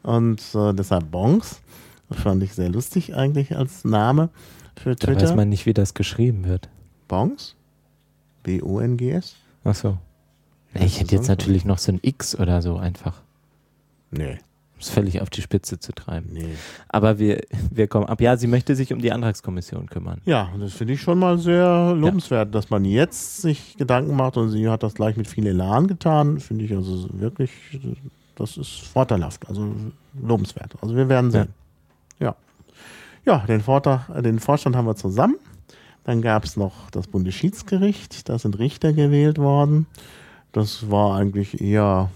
und äh, deshalb Bongs. Das fand ich sehr lustig eigentlich als Name für Twitter. Da weiß man nicht, wie das geschrieben wird. Bongs? B-O-N-G-S? Ach so. Nee, ich hätte jetzt natürlich noch so ein X oder so einfach. Nee. Um es völlig auf die Spitze zu treiben. Nee. Aber wir, wir kommen ab. Ja, sie möchte sich um die Antragskommission kümmern. Ja, das finde ich schon mal sehr lobenswert, ja. dass man jetzt sich Gedanken macht und sie hat das gleich mit viel Elan getan. Finde ich also wirklich, das ist vorteilhaft, also lobenswert. Also wir werden sehen. Ja. Ja, ja den, Vortrag, den Vorstand haben wir zusammen. Dann gab es noch das Bundesschiedsgericht, da sind Richter gewählt worden. Das war eigentlich eher,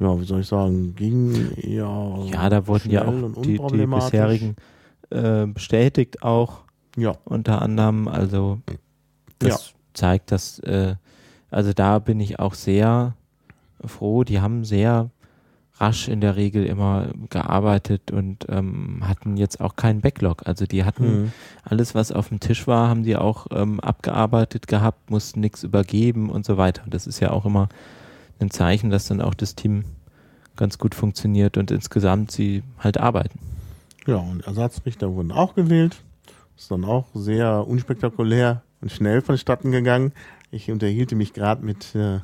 ja, wie soll ich sagen, ging eher. Ja, da wurden ja auch die, die bisherigen äh, bestätigt auch. Ja. Unter anderem, also das ja. zeigt, dass, äh, also da bin ich auch sehr froh. Die haben sehr rasch in der Regel immer gearbeitet und ähm, hatten jetzt auch keinen Backlog. Also die hatten mhm. alles, was auf dem Tisch war, haben die auch ähm, abgearbeitet gehabt, mussten nichts übergeben und so weiter. Und das ist ja auch immer ein Zeichen, dass dann auch das Team ganz gut funktioniert und insgesamt sie halt arbeiten. Ja, und Ersatzrichter wurden auch gewählt. Ist dann auch sehr unspektakulär und schnell vonstatten gegangen. Ich unterhielte mich gerade mit äh,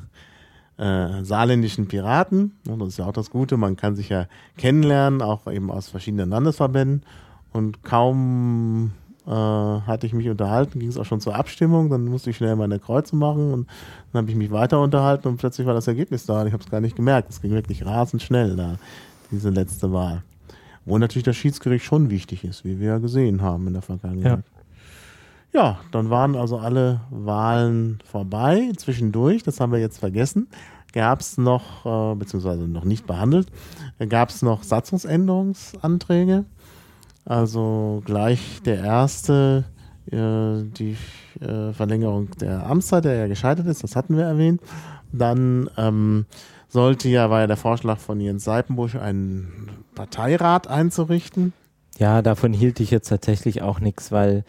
äh, saarländischen Piraten. Das ist ja auch das Gute, man kann sich ja kennenlernen, auch eben aus verschiedenen Landesverbänden. Und kaum äh, hatte ich mich unterhalten, ging es auch schon zur Abstimmung. Dann musste ich schnell meine Kreuze machen und dann habe ich mich weiter unterhalten und plötzlich war das Ergebnis da. Und ich habe es gar nicht gemerkt. Es ging wirklich rasend schnell da, diese letzte Wahl. Wo natürlich das Schiedsgericht schon wichtig ist, wie wir ja gesehen haben in der Vergangenheit. Ja. Ja, dann waren also alle Wahlen vorbei. Zwischendurch, das haben wir jetzt vergessen, gab es noch, äh, beziehungsweise noch nicht behandelt, gab es noch Satzungsänderungsanträge. Also gleich der erste, äh, die äh, Verlängerung der Amtszeit, der ja gescheitert ist, das hatten wir erwähnt. Dann ähm, sollte ja, war ja der Vorschlag von Jens Seipenbusch, einen Parteirat einzurichten. Ja, davon hielt ich jetzt tatsächlich auch nichts, weil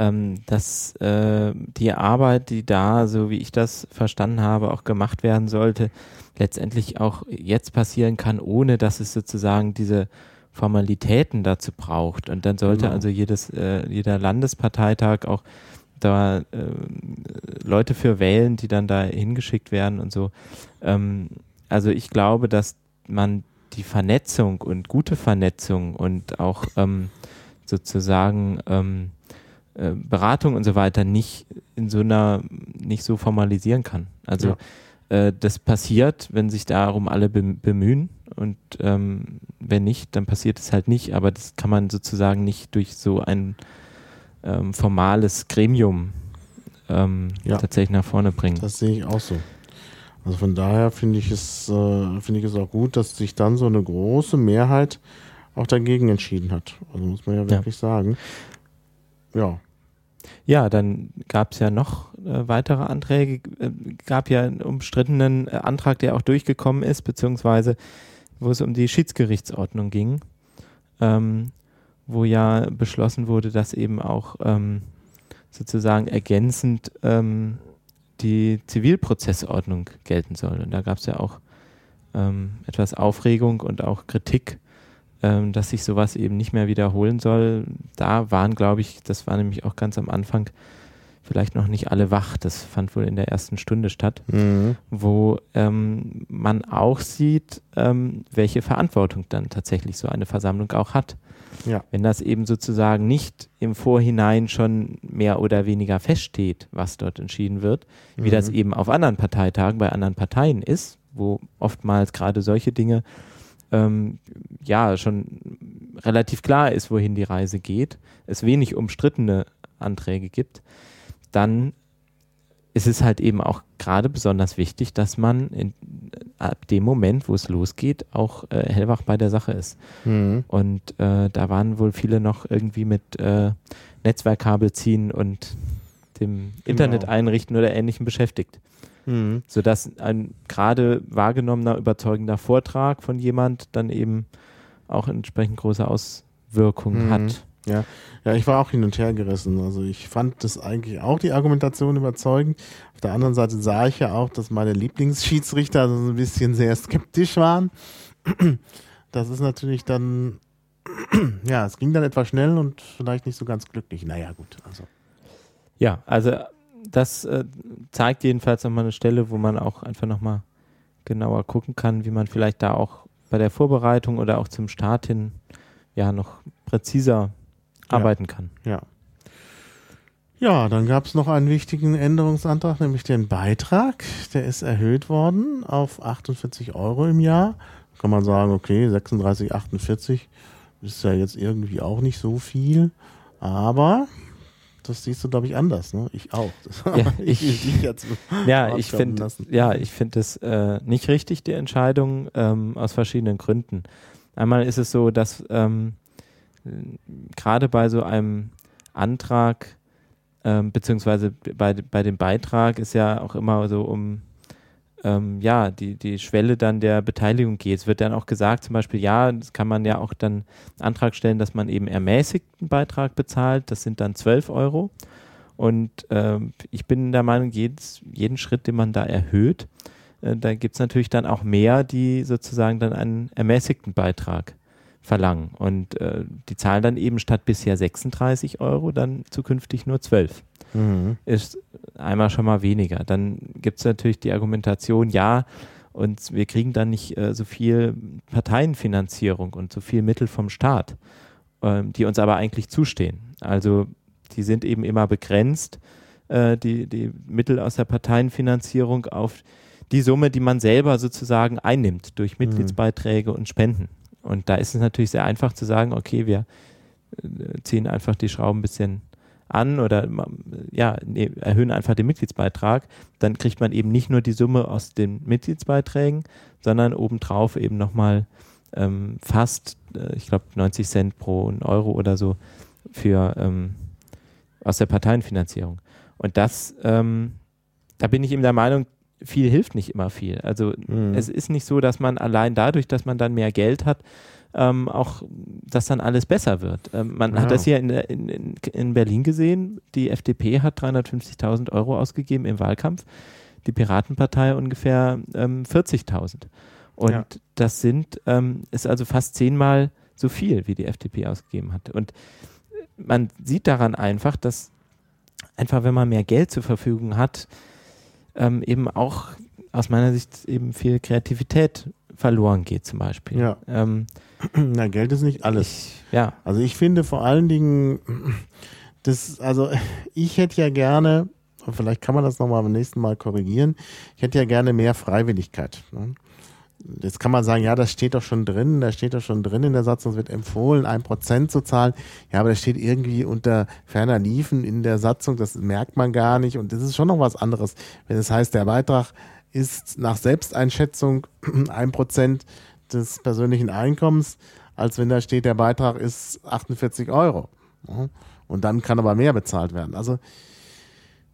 ähm, dass äh, die Arbeit, die da, so wie ich das verstanden habe, auch gemacht werden sollte, letztendlich auch jetzt passieren kann, ohne dass es sozusagen diese Formalitäten dazu braucht. Und dann sollte genau. also jedes, äh, jeder Landesparteitag auch da äh, Leute für wählen, die dann da hingeschickt werden und so. Ähm, also ich glaube, dass man die Vernetzung und gute Vernetzung und auch ähm, sozusagen ähm, äh, Beratung und so weiter nicht in so einer, nicht so formalisieren kann. Also ja. äh, das passiert, wenn sich darum alle bemühen und ähm, wenn nicht, dann passiert es halt nicht, aber das kann man sozusagen nicht durch so ein ähm, formales Gremium ähm, ja. tatsächlich nach vorne bringen. Das sehe ich auch so. Also von daher finde ich es, äh, finde ich es auch gut, dass sich dann so eine große Mehrheit auch dagegen entschieden hat. Also muss man ja wirklich ja. sagen. Ja. Ja, dann gab es ja noch äh, weitere Anträge. Äh, gab ja einen umstrittenen äh, Antrag, der auch durchgekommen ist, beziehungsweise wo es um die Schiedsgerichtsordnung ging, ähm, wo ja beschlossen wurde, dass eben auch ähm, sozusagen ergänzend ähm, die Zivilprozessordnung gelten soll. Und da gab es ja auch ähm, etwas Aufregung und auch Kritik ähm, dass sich sowas eben nicht mehr wiederholen soll. Da waren, glaube ich, das war nämlich auch ganz am Anfang, vielleicht noch nicht alle wach. Das fand wohl in der ersten Stunde statt, mhm. wo ähm, man auch sieht, ähm, welche Verantwortung dann tatsächlich so eine Versammlung auch hat. Ja. Wenn das eben sozusagen nicht im Vorhinein schon mehr oder weniger feststeht, was dort entschieden wird, mhm. wie das mhm. eben auf anderen Parteitagen bei anderen Parteien ist, wo oftmals gerade solche Dinge ähm, ja schon relativ klar ist, wohin die Reise geht, es wenig umstrittene Anträge gibt, dann ist es halt eben auch gerade besonders wichtig, dass man in, ab dem Moment, wo es losgeht, auch äh, hellwach bei der Sache ist. Mhm. Und äh, da waren wohl viele noch irgendwie mit äh, Netzwerkkabel ziehen und dem Internet einrichten oder ähnlichem beschäftigt. Mhm. Sodass ein gerade wahrgenommener, überzeugender Vortrag von jemand dann eben auch entsprechend große Auswirkungen Mhm. hat. Ja. ja, ich war auch hin und her gerissen. Also ich fand das eigentlich auch die Argumentation überzeugend. Auf der anderen Seite sah ich ja auch, dass meine Lieblingsschiedsrichter so ein bisschen sehr skeptisch waren. Das ist natürlich dann, ja, es ging dann etwas schnell und vielleicht nicht so ganz glücklich. Naja, gut, also. Ja, also das äh, zeigt jedenfalls nochmal eine Stelle, wo man auch einfach nochmal genauer gucken kann, wie man vielleicht da auch bei der Vorbereitung oder auch zum Start hin ja noch präziser Ja. arbeiten kann. Ja. Ja, dann gab es noch einen wichtigen Änderungsantrag, nämlich den Beitrag. Der ist erhöht worden auf 48 Euro im Jahr. Kann man sagen, okay, 36, 48 ist ja jetzt irgendwie auch nicht so viel. Aber das siehst du, glaube ich, anders. Ne? Ich auch. Ja, ich, ich- jetzt Ja, ich finde, ja, ich finde es äh, nicht richtig, die Entscheidung, ähm, aus verschiedenen Gründen. Einmal ist es so, dass ähm, äh, gerade bei so einem Antrag, ähm, beziehungsweise bei, bei dem Beitrag ist ja auch immer so um ähm, ja, die, die Schwelle dann der Beteiligung geht. Es wird dann auch gesagt, zum Beispiel, ja, das kann man ja auch dann Antrag stellen, dass man eben ermäßigten Beitrag bezahlt. Das sind dann 12 Euro. Und ähm, ich bin der Meinung, jedes, jeden Schritt, den man da erhöht, äh, da gibt es natürlich dann auch mehr, die sozusagen dann einen ermäßigten Beitrag verlangen. Und äh, die zahlen dann eben statt bisher 36 Euro dann zukünftig nur 12 Mhm. ist einmal schon mal weniger. Dann gibt es natürlich die Argumentation, ja, und wir kriegen dann nicht äh, so viel Parteienfinanzierung und so viel Mittel vom Staat, ähm, die uns aber eigentlich zustehen. Also die sind eben immer begrenzt, äh, die, die Mittel aus der Parteienfinanzierung auf die Summe, die man selber sozusagen einnimmt durch Mitgliedsbeiträge und Spenden. Und da ist es natürlich sehr einfach zu sagen, okay, wir äh, ziehen einfach die Schrauben ein bisschen an oder ja, nee, erhöhen einfach den Mitgliedsbeitrag, dann kriegt man eben nicht nur die Summe aus den Mitgliedsbeiträgen, sondern obendrauf eben nochmal ähm, fast, äh, ich glaube, 90 Cent pro Euro oder so für ähm, aus der Parteienfinanzierung. Und das, ähm, da bin ich eben der Meinung, viel hilft nicht immer viel. Also Mhm. es ist nicht so, dass man allein dadurch, dass man dann mehr Geld hat, ähm, auch, dass dann alles besser wird. Ähm, man Ja. hat das hier in, der- in, in, in Berlin gesehen. Die FDP hat 350.000 Euro ausgegeben im Wahlkampf. Die Piratenpartei ungefähr ähm, 40.000. Und Ja. das sind, ähm, ist also fast zehnmal so viel, wie die FDP ausgegeben hat. Und man sieht daran einfach, dass einfach, wenn man mehr Geld zur Verfügung hat, ähm, eben auch aus meiner Sicht eben viel Kreativität verloren geht zum Beispiel. Ja. Ähm, Na, Geld ist nicht alles. ich, ja, Also ich finde vor allen Dingen, das, also ich hätte ja gerne, und vielleicht kann man das nochmal beim nächsten Mal korrigieren, ich hätte ja gerne mehr Freiwilligkeit. Ne? Jetzt kann man sagen, ja, das steht doch schon drin, da steht doch schon drin in der Satzung, es wird empfohlen, ein Prozent zu zahlen. Ja, aber das steht irgendwie unter ferner Liefen in der Satzung, das merkt man gar nicht und das ist schon noch was anderes. Wenn es heißt, der Beitrag ist nach Selbsteinschätzung ein Prozent des persönlichen Einkommens, als wenn da steht, der Beitrag ist 48 Euro. Und dann kann aber mehr bezahlt werden. Also,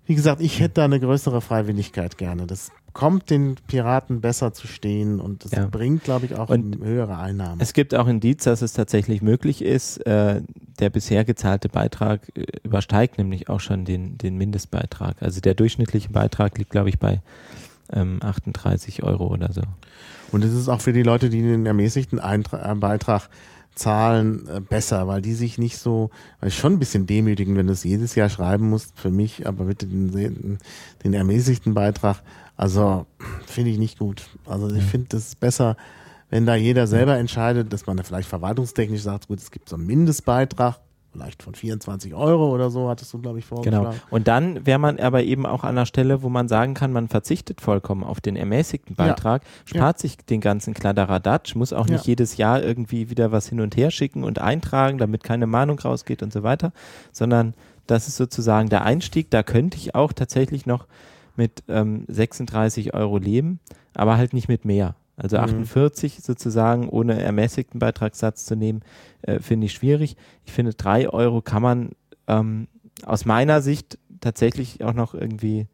wie gesagt, ich hätte da eine größere Freiwilligkeit gerne. Das kommt den Piraten besser zu stehen und das Ja. bringt, glaube ich, auch Und höhere Einnahmen. es gibt auch Indiz, dass es tatsächlich möglich ist. Äh, der bisher gezahlte Beitrag äh, übersteigt nämlich auch schon den, den Mindestbeitrag. Also der durchschnittliche Beitrag liegt, glaube ich, bei ähm, 38 Euro oder so. Und es ist auch für die Leute, die den ermäßigten Eintra äh, Beitrag zahlen, äh, besser, weil die sich nicht so, weil schon ein bisschen demütigend, wenn du es jedes Jahr schreiben musst, für mich, aber bitte den, den, den ermäßigten Beitrag, also finde ich nicht gut. Also ich finde das besser, wenn da jeder selber entscheidet, dass man da vielleicht verwaltungstechnisch sagt, gut, es gibt so einen Mindestbeitrag vielleicht von 24 Euro oder so, hattest du, glaube ich, vorgeschlagen. Genau. Und dann wäre man aber eben auch an der Stelle, wo man sagen kann, man verzichtet vollkommen auf den ermäßigten Beitrag, ja. spart ja. sich den ganzen Kladderadatsch, muss auch nicht ja. jedes Jahr irgendwie wieder was hin und her schicken und eintragen, damit keine Mahnung rausgeht und so weiter, sondern das ist sozusagen der Einstieg. Da könnte ich auch tatsächlich noch mit ähm, 36 Euro leben, aber halt nicht mit mehr. Also 48 mhm. sozusagen ohne ermäßigten Beitragssatz zu nehmen, äh, finde ich schwierig. Ich finde, drei Euro kann man ähm, aus meiner Sicht tatsächlich auch noch irgendwie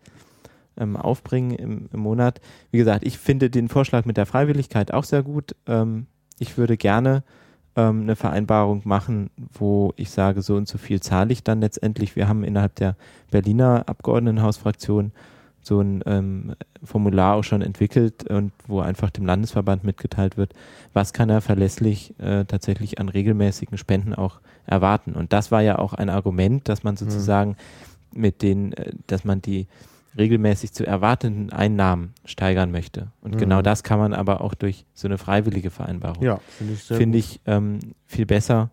ähm, aufbringen im, im, Monat. Wie gesagt, ich finde den Vorschlag mit der Freiwilligkeit auch sehr gut. Ähm, ich würde gerne ähm, eine Vereinbarung machen, wo ich sage, so und so viel zahle ich dann letztendlich. Wir haben innerhalb der Berliner Abgeordnetenhausfraktion so ein ähm, Formular auch schon entwickelt und wo einfach dem Landesverband mitgeteilt wird, was kann er verlässlich äh, tatsächlich an regelmäßigen Spenden auch erwarten. Und das war ja auch ein Argument, dass man sozusagen mhm. mit den, äh, dass man die regelmäßig zu erwartenden Einnahmen steigern möchte. Und mhm. genau das kann man aber auch durch so eine freiwillige Vereinbarung. Ja, finde ich, find ich ähm, viel besser.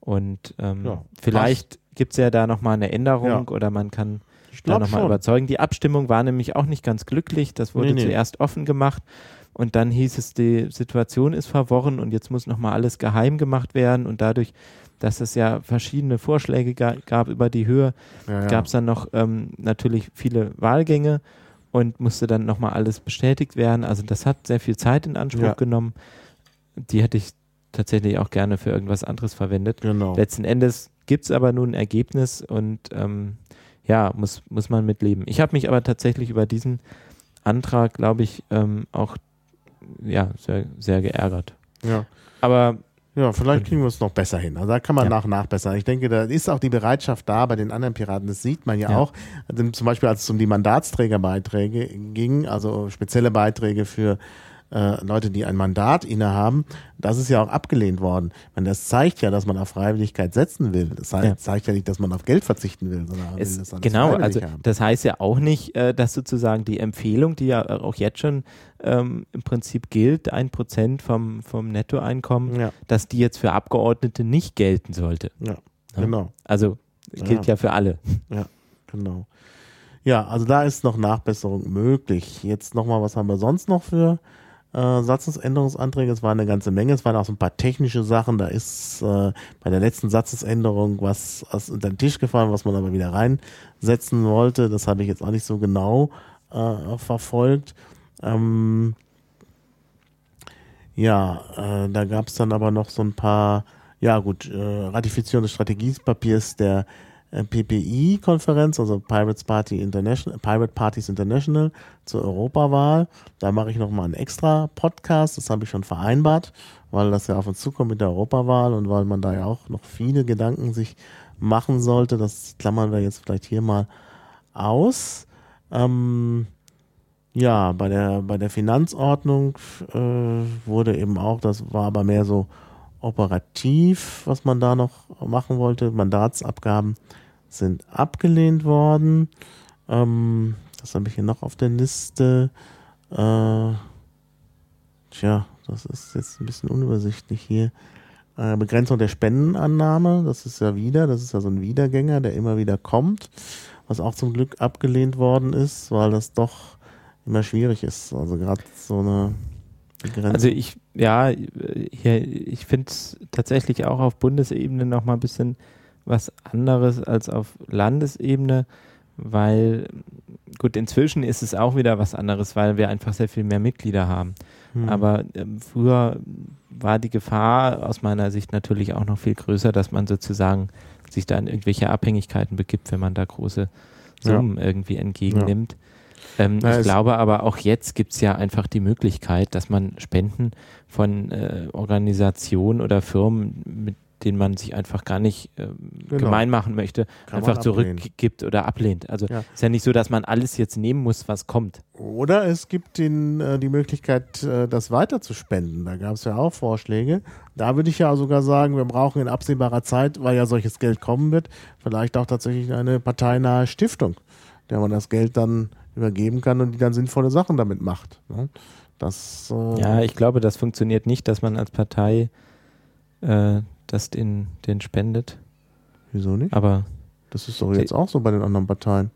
Und ähm, ja, vielleicht gibt es ja da nochmal eine Änderung ja. oder man kann ich da nochmal überzeugen. Die Abstimmung war nämlich auch nicht ganz glücklich. Das wurde nee, nee. zuerst offen gemacht und dann hieß es, die Situation ist verworren und jetzt muss nochmal alles geheim gemacht werden und dadurch, dass es ja verschiedene Vorschläge ga gab über die Höhe, ja, ja. gab es dann noch ähm, natürlich viele Wahlgänge und musste dann nochmal alles bestätigt werden. Also das hat sehr viel Zeit in Anspruch ja. genommen. Die hätte ich tatsächlich auch gerne für irgendwas anderes verwendet. Genau. Letzten Endes gibt es aber nun ein Ergebnis und ähm, ja, muss, muss man mitleben. Ich habe mich aber tatsächlich über diesen Antrag, glaube ich, ähm, auch ja, sehr, sehr geärgert. Ja. Aber ja, vielleicht kriegen wir es noch besser hin. Also da kann man ja. nach nachbessern. Ich denke, da ist auch die Bereitschaft da bei den anderen Piraten. Das sieht man ja, ja. auch. Also zum Beispiel, als es um die Mandatsträgerbeiträge ging, also spezielle Beiträge für äh, Leute, die ein Mandat innehaben, das ist ja auch abgelehnt worden. Meine, das zeigt ja, dass man auf Freiwilligkeit setzen will. Das heißt, ja. zeigt ja nicht, dass man auf Geld verzichten will, sondern es, will das Genau, also haben. das heißt ja auch nicht, äh, dass sozusagen die Empfehlung, die ja auch jetzt schon ähm, im Prinzip gilt, ein Prozent vom, vom Nettoeinkommen, ja. dass die jetzt für Abgeordnete nicht gelten sollte. Ja, genau. Also gilt ja. ja für alle. Ja, genau. Ja, also da ist noch Nachbesserung möglich. Jetzt nochmal, was haben wir sonst noch für äh. Es war eine ganze Menge. Es waren auch so ein paar technische Sachen. Da ist äh, bei der letzten Satzungsänderung was aus unter den Tisch gefallen, was man aber wieder reinsetzen wollte. Das habe ich jetzt auch nicht so genau äh, verfolgt. Ähm, ja, äh, da gab es dann aber noch so ein paar, ja gut, äh, Ratifizierung des Strategiepapiers der PPI-Konferenz, also Pirates Party International, Pirate Parties International zur Europawahl. Da mache ich nochmal einen extra Podcast, das habe ich schon vereinbart, weil das ja auf uns zukommt mit der Europawahl und weil man da ja auch noch viele Gedanken sich machen sollte. Das klammern wir jetzt vielleicht hier mal aus. Ähm, ja, bei der, bei der Finanzordnung äh, wurde eben auch, das war aber mehr so operativ, was man da noch machen wollte, Mandatsabgaben sind abgelehnt worden. Ähm, was habe ich hier noch auf der Liste? Äh, tja, das ist jetzt ein bisschen unübersichtlich hier. Äh, Begrenzung der Spendenannahme, das ist ja wieder, das ist ja so ein Wiedergänger, der immer wieder kommt, was auch zum Glück abgelehnt worden ist, weil das doch immer schwierig ist. Also gerade so eine Begrenzung. Also ich, ja, hier, ich finde es tatsächlich auch auf Bundesebene noch mal ein bisschen was anderes als auf Landesebene, weil gut, inzwischen ist es auch wieder was anderes, weil wir einfach sehr viel mehr Mitglieder haben. Hm. Aber ähm, früher war die Gefahr aus meiner Sicht natürlich auch noch viel größer, dass man sozusagen sich da in irgendwelche Abhängigkeiten begibt, wenn man da große Summen ja. irgendwie entgegennimmt. Ja. Ähm, ich glaube aber auch jetzt gibt es ja einfach die Möglichkeit, dass man Spenden von äh, Organisationen oder Firmen, mit den man sich einfach gar nicht äh, genau. gemein machen möchte, Kann einfach zurückgibt oder ablehnt. Also ja. ist ja nicht so, dass man alles jetzt nehmen muss, was kommt. Oder es gibt den, äh, die Möglichkeit, äh, das weiter zu spenden. Da gab es ja auch Vorschläge. Da würde ich ja sogar sagen, wir brauchen in absehbarer Zeit, weil ja solches Geld kommen wird, vielleicht auch tatsächlich eine parteinahe Stiftung, der man das Geld dann übergeben kann und die dann sinnvolle Sachen damit macht. Ne? Das, äh ja, ich glaube, das funktioniert nicht, dass man als Partei äh, das den, den spendet. Wieso nicht? Aber Das ist doch jetzt auch so bei den anderen Parteien.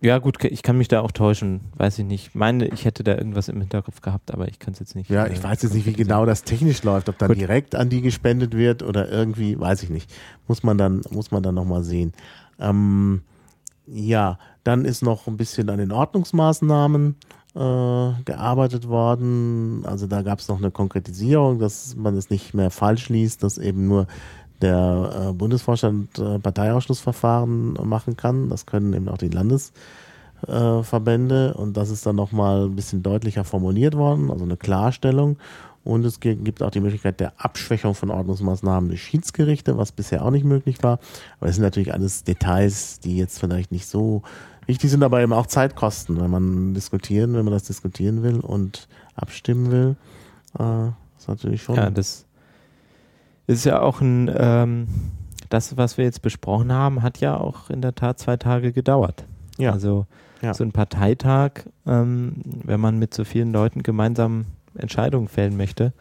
ja, gut, ich kann mich da auch täuschen. Weiß ich nicht. Meine, ich hätte da irgendwas im Hinterkopf gehabt, aber ich kann es jetzt nicht. Ja, äh, ich weiß jetzt nicht, wie genau das technisch läuft, ob dann Gut. direkt an die gespendet wird oder irgendwie, weiß ich nicht. Muss man dann, muss man dann nochmal sehen. Ähm, ja, dann ist noch ein bisschen an den Ordnungsmaßnahmen äh, gearbeitet worden. Also da gab es noch eine Konkretisierung, dass man es nicht mehr falsch liest, dass eben nur der äh, Bundesvorstand äh, Parteiausschlussverfahren machen kann. Das können eben auch die Landesverbände äh, und das ist dann nochmal ein bisschen deutlicher formuliert worden, also eine Klarstellung. Und es gi- gibt auch die Möglichkeit der Abschwächung von Ordnungsmaßnahmen durch Schiedsgerichte, was bisher auch nicht möglich war. Aber das sind natürlich alles Details, die jetzt vielleicht nicht so wichtig sind, aber eben auch Zeit kosten, wenn man diskutieren, wenn man das diskutieren will und abstimmen will. Äh, ist natürlich schon. Ja, das ist ja auch ein, ähm, das, was wir jetzt besprochen haben, hat ja auch in der Tat zwei Tage gedauert. Ja. Also Ja. so ein Parteitag, ähm, wenn man mit so vielen Leuten gemeinsam Entscheidungen fällen möchte,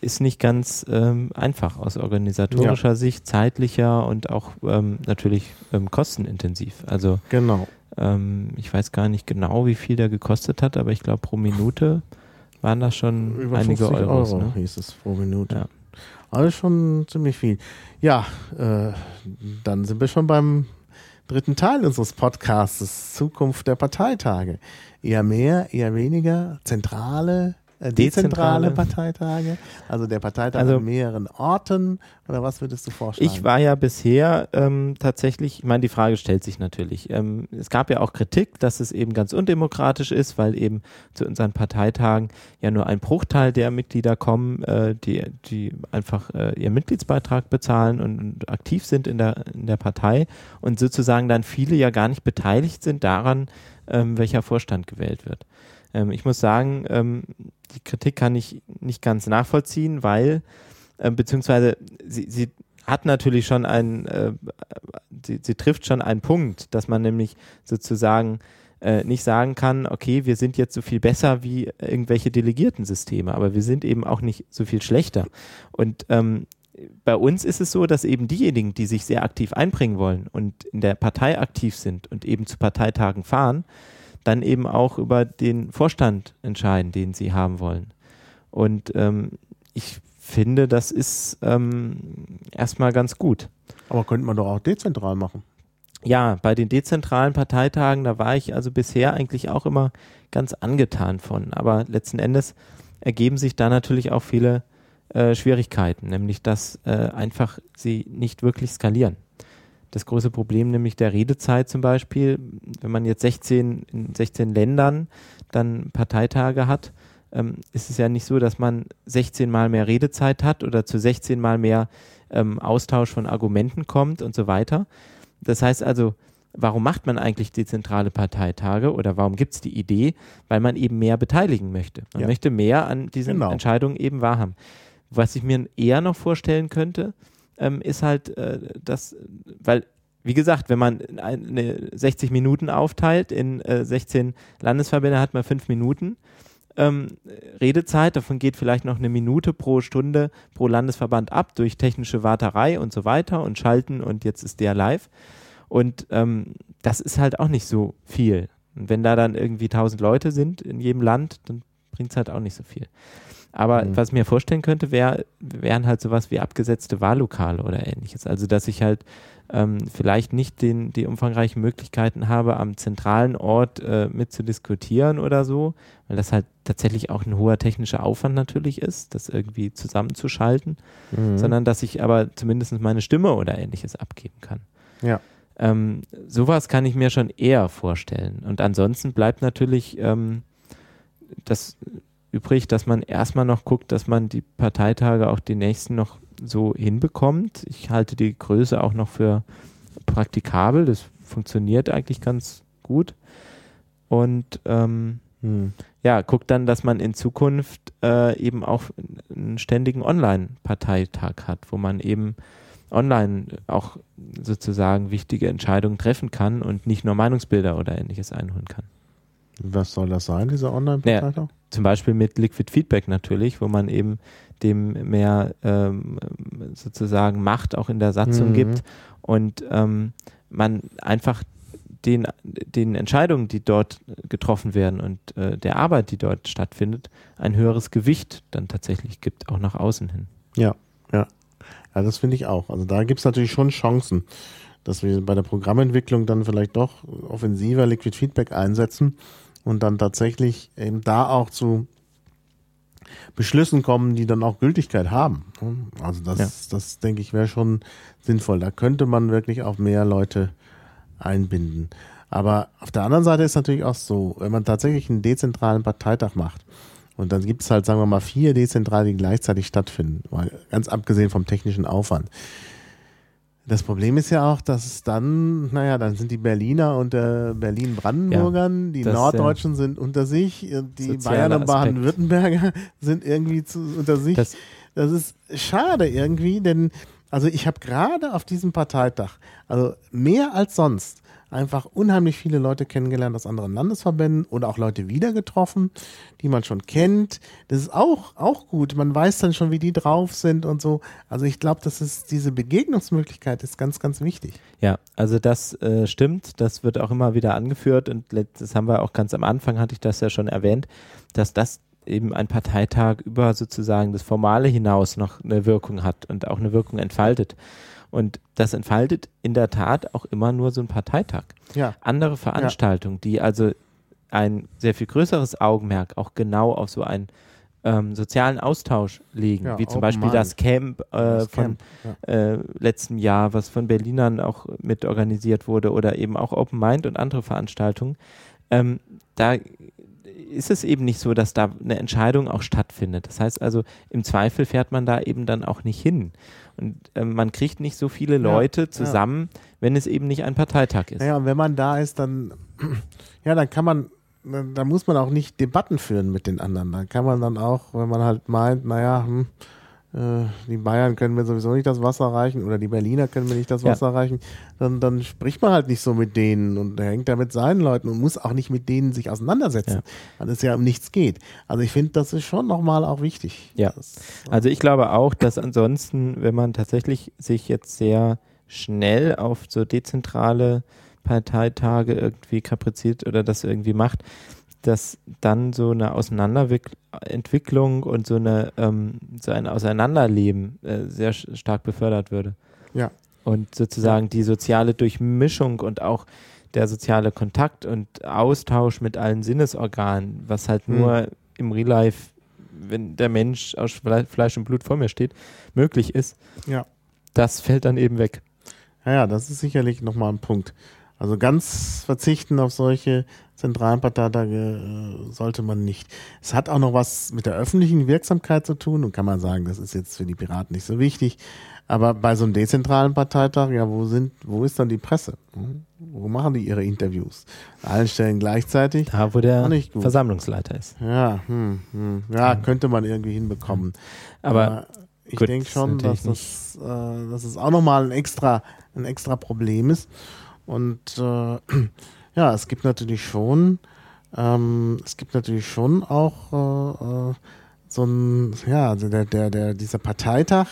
ist nicht ganz ähm, einfach aus organisatorischer Sicht, zeitlicher und auch ähm, natürlich ähm, kostenintensiv. Also genau. ähm, ich weiß gar nicht genau, wie viel der gekostet hat, aber ich glaube pro Minute waren das schon Über einige 50 Euros. Euro ne? hieß es pro Minute. Ja. Alles schon ziemlich viel. Ja, äh, dann sind wir schon beim dritten Teil unseres Podcasts, Zukunft der Parteitage. Eher mehr, eher weniger, zentrale, dezentrale Dezentrale. Parteitage, also der Parteitag Also- an mehreren Orten, oder was würdest du vorschlagen? Ich war ja bisher ähm, tatsächlich, ich meine, die Frage stellt sich natürlich. Ähm, es gab ja auch Kritik, dass es eben ganz undemokratisch ist, weil eben zu unseren Parteitagen ja nur ein Bruchteil der Mitglieder kommen, äh, die, die einfach äh, ihren Mitgliedsbeitrag bezahlen und, und aktiv sind in der, in der Partei und sozusagen dann viele ja gar nicht beteiligt sind daran, ähm, welcher Vorstand gewählt wird. Ähm, ich muss sagen, ähm, die Kritik kann ich nicht ganz nachvollziehen, weil äh, beziehungsweise sie, sie hat natürlich schon einen, äh, sie, sie trifft schon einen Punkt, dass man nämlich sozusagen äh, nicht sagen kann, okay, wir sind jetzt so viel besser wie irgendwelche Delegiertensysteme, aber wir sind eben auch nicht so viel schlechter. Und ähm, bei uns ist es so, dass eben diejenigen, die sich sehr aktiv einbringen wollen und in der Partei aktiv sind und eben zu Parteitagen fahren, dann eben auch über den Vorstand entscheiden, den sie haben wollen. Und ähm, ich finde, das ist ähm, erstmal ganz gut. Aber könnte man doch auch dezentral machen. Ja, bei den dezentralen Parteitagen, da war ich also bisher eigentlich auch immer ganz angetan von. Aber letzten Endes ergeben sich da natürlich auch viele äh, Schwierigkeiten, nämlich dass äh, einfach sie nicht wirklich skalieren. Das große Problem nämlich der Redezeit zum Beispiel, wenn man jetzt 16 in 16 Ländern dann Parteitage hat, ähm, ist es ja nicht so, dass man 16 mal mehr Redezeit hat oder zu 16 mal mehr ähm, Austausch von Argumenten kommt und so weiter. Das heißt also, warum macht man eigentlich dezentrale Parteitage oder warum gibt es die Idee? Weil man eben mehr beteiligen möchte. Man Ja. möchte mehr an diesen Genau. Entscheidungen eben wahrhaben. Was ich mir eher noch vorstellen könnte, ähm, ist halt, äh, dass, weil, wie gesagt, wenn man eine 60 Minuten aufteilt in äh, 16 Landesverbände, hat man fünf Minuten. Ähm, Redezeit, davon geht vielleicht noch eine Minute pro Stunde pro Landesverband ab durch technische Warterei und so weiter und Schalten und jetzt ist der live. Und ähm, das ist halt auch nicht so viel. Und wenn da dann irgendwie 1000 Leute sind in jedem Land, dann bringt es halt auch nicht so viel. Aber Mhm. was ich mir vorstellen könnte, wär, wären halt sowas wie abgesetzte Wahllokale oder ähnliches. Also dass ich halt ähm, vielleicht nicht den, die umfangreichen Möglichkeiten habe, am zentralen Ort äh, mit zu diskutieren oder so, weil das halt tatsächlich auch ein hoher technischer Aufwand natürlich ist, das irgendwie zusammenzuschalten, Mhm. sondern dass ich aber zumindest meine Stimme oder ähnliches abgeben kann. Ja. Ähm, sowas kann ich mir schon eher vorstellen. Und ansonsten bleibt natürlich ähm, das übrig, dass man erstmal noch guckt, dass man die Parteitage auch die nächsten noch so hinbekommt. Ich halte die Größe auch noch für praktikabel. Das funktioniert eigentlich ganz gut. Und ähm, Hm. ja, guckt dann, dass man in Zukunft äh, eben auch einen ständigen Online-Parteitag hat, wo man eben online auch sozusagen wichtige Entscheidungen treffen kann und nicht nur Meinungsbilder oder ähnliches einholen kann. Was soll das sein, dieser Online-Parteitag? Naja, zum Beispiel mit Liquid Feedback natürlich, wo man eben dem mehr ähm, sozusagen Macht auch in der Satzung Mhm. gibt und ähm, man einfach den, den Entscheidungen, die dort getroffen werden und äh, der Arbeit, die dort stattfindet, ein höheres Gewicht dann tatsächlich gibt, auch nach außen hin. Ja, ja. Ja, das finde ich auch. Also da gibt es natürlich schon Chancen, dass wir bei der Programmentwicklung dann vielleicht doch offensiver Liquid Feedback einsetzen und dann tatsächlich eben da auch zu Beschlüssen kommen, die dann auch Gültigkeit haben. Also das, Ja. das denke ich, wäre schon sinnvoll. Da könnte man wirklich auch mehr Leute einbinden. Aber auf der anderen Seite ist natürlich auch so, wenn man tatsächlich einen dezentralen Parteitag macht, und dann gibt es halt, sagen wir mal, vier dezentrale, die gleichzeitig stattfinden, mal ganz abgesehen vom technischen Aufwand. Das Problem ist ja auch, dass es dann, naja, dann sind die Berliner unter Berlin-Brandenburgern, die das, Norddeutschen sind unter sich, und die Bayern und. Baden-Württemberger sind irgendwie zu, unter sich. Das, Das ist schade irgendwie, denn also ich habe gerade auf diesem Parteitag, also mehr als sonst, einfach unheimlich viele Leute kennengelernt aus anderen Landesverbänden oder auch Leute wieder getroffen, die man schon kennt. Das ist auch, auch gut. Man weiß dann schon, wie die drauf sind und so. Also ich glaube, das ist diese Begegnungsmöglichkeit ist ganz, ganz wichtig. Ja, also das äh, stimmt, das wird auch immer wieder angeführt und das haben wir auch ganz am Anfang, hatte ich das ja schon erwähnt, dass das eben ein Parteitag über sozusagen das Formale hinaus noch eine Wirkung hat und auch eine Wirkung entfaltet. Und das entfaltet in der Tat auch immer nur so ein Parteitag. Ja. Andere Veranstaltungen, die also ein sehr viel größeres Augenmerk auch genau auf so einen ähm, sozialen Austausch legen, Ja, wie zum Beispiel Mind. das Camp äh, Das von Camp, ja. äh, letztem Jahr, was von Berlinern auch mit organisiert wurde oder eben auch Open Mind und andere Veranstaltungen, ähm, da ist es eben nicht so, dass da eine Entscheidung auch stattfindet. Das heißt also, im Zweifel fährt man da eben dann auch nicht hin. Und ähm, man kriegt nicht so viele Leute zusammen, wenn es eben nicht ein Parteitag ist. Naja, und wenn man da ist, dann, ja, dann kann man, da muss man auch nicht Debatten führen mit den anderen. Dann kann man dann auch, wenn man halt meint, naja, hm, äh, die Bayern können mir sowieso nicht das Wasser reichen oder die Berliner können mir nicht das Ja. Wasser reichen, dann, dann spricht man halt nicht so mit denen und hängt da mit seinen Leuten und muss auch nicht mit denen sich auseinandersetzen, Ja. weil es ja um nichts geht. Also ich finde, das ist schon nochmal auch wichtig. Ja. Das, Also ich glaube auch, dass ansonsten, wenn man tatsächlich sich jetzt sehr schnell auf so dezentrale Parteitage irgendwie kapriziert oder das irgendwie macht, dass dann so eine Auseinanderentwicklung und so eine ähm, so ein Auseinanderleben äh, sehr stark befördert würde. Ja. Und sozusagen die soziale Durchmischung und auch der soziale Kontakt und Austausch mit allen Sinnesorganen, was halt Hm. nur im Real Life, wenn der Mensch aus Fle- Fleisch und Blut vor mir steht, möglich ist, ja. das fällt dann eben weg. Ja, ja, das ist sicherlich nochmal ein Punkt. Also ganz verzichten auf solche zentralen Parteitage äh, sollte man nicht. Es hat auch noch was mit der öffentlichen Wirksamkeit zu tun und kann man sagen, das ist jetzt für die Piraten nicht so wichtig. Aber bei so einem dezentralen Parteitag, ja, wo sind, wo ist dann die Presse? Hm? Wo machen die ihre Interviews? An allen Stellen gleichzeitig? Da, wo der. Versammlungsleiter ist. Ja, hm, hm. ja, könnte man irgendwie hinbekommen. Aber ich gut, denke schon, dass das, äh, dass es auch nochmal ein extra, ein extra Problem ist. Und äh, ja, es gibt natürlich schon, ähm, es gibt natürlich schon auch äh, äh, so ein, ja, also der, der, der, dieser Parteitag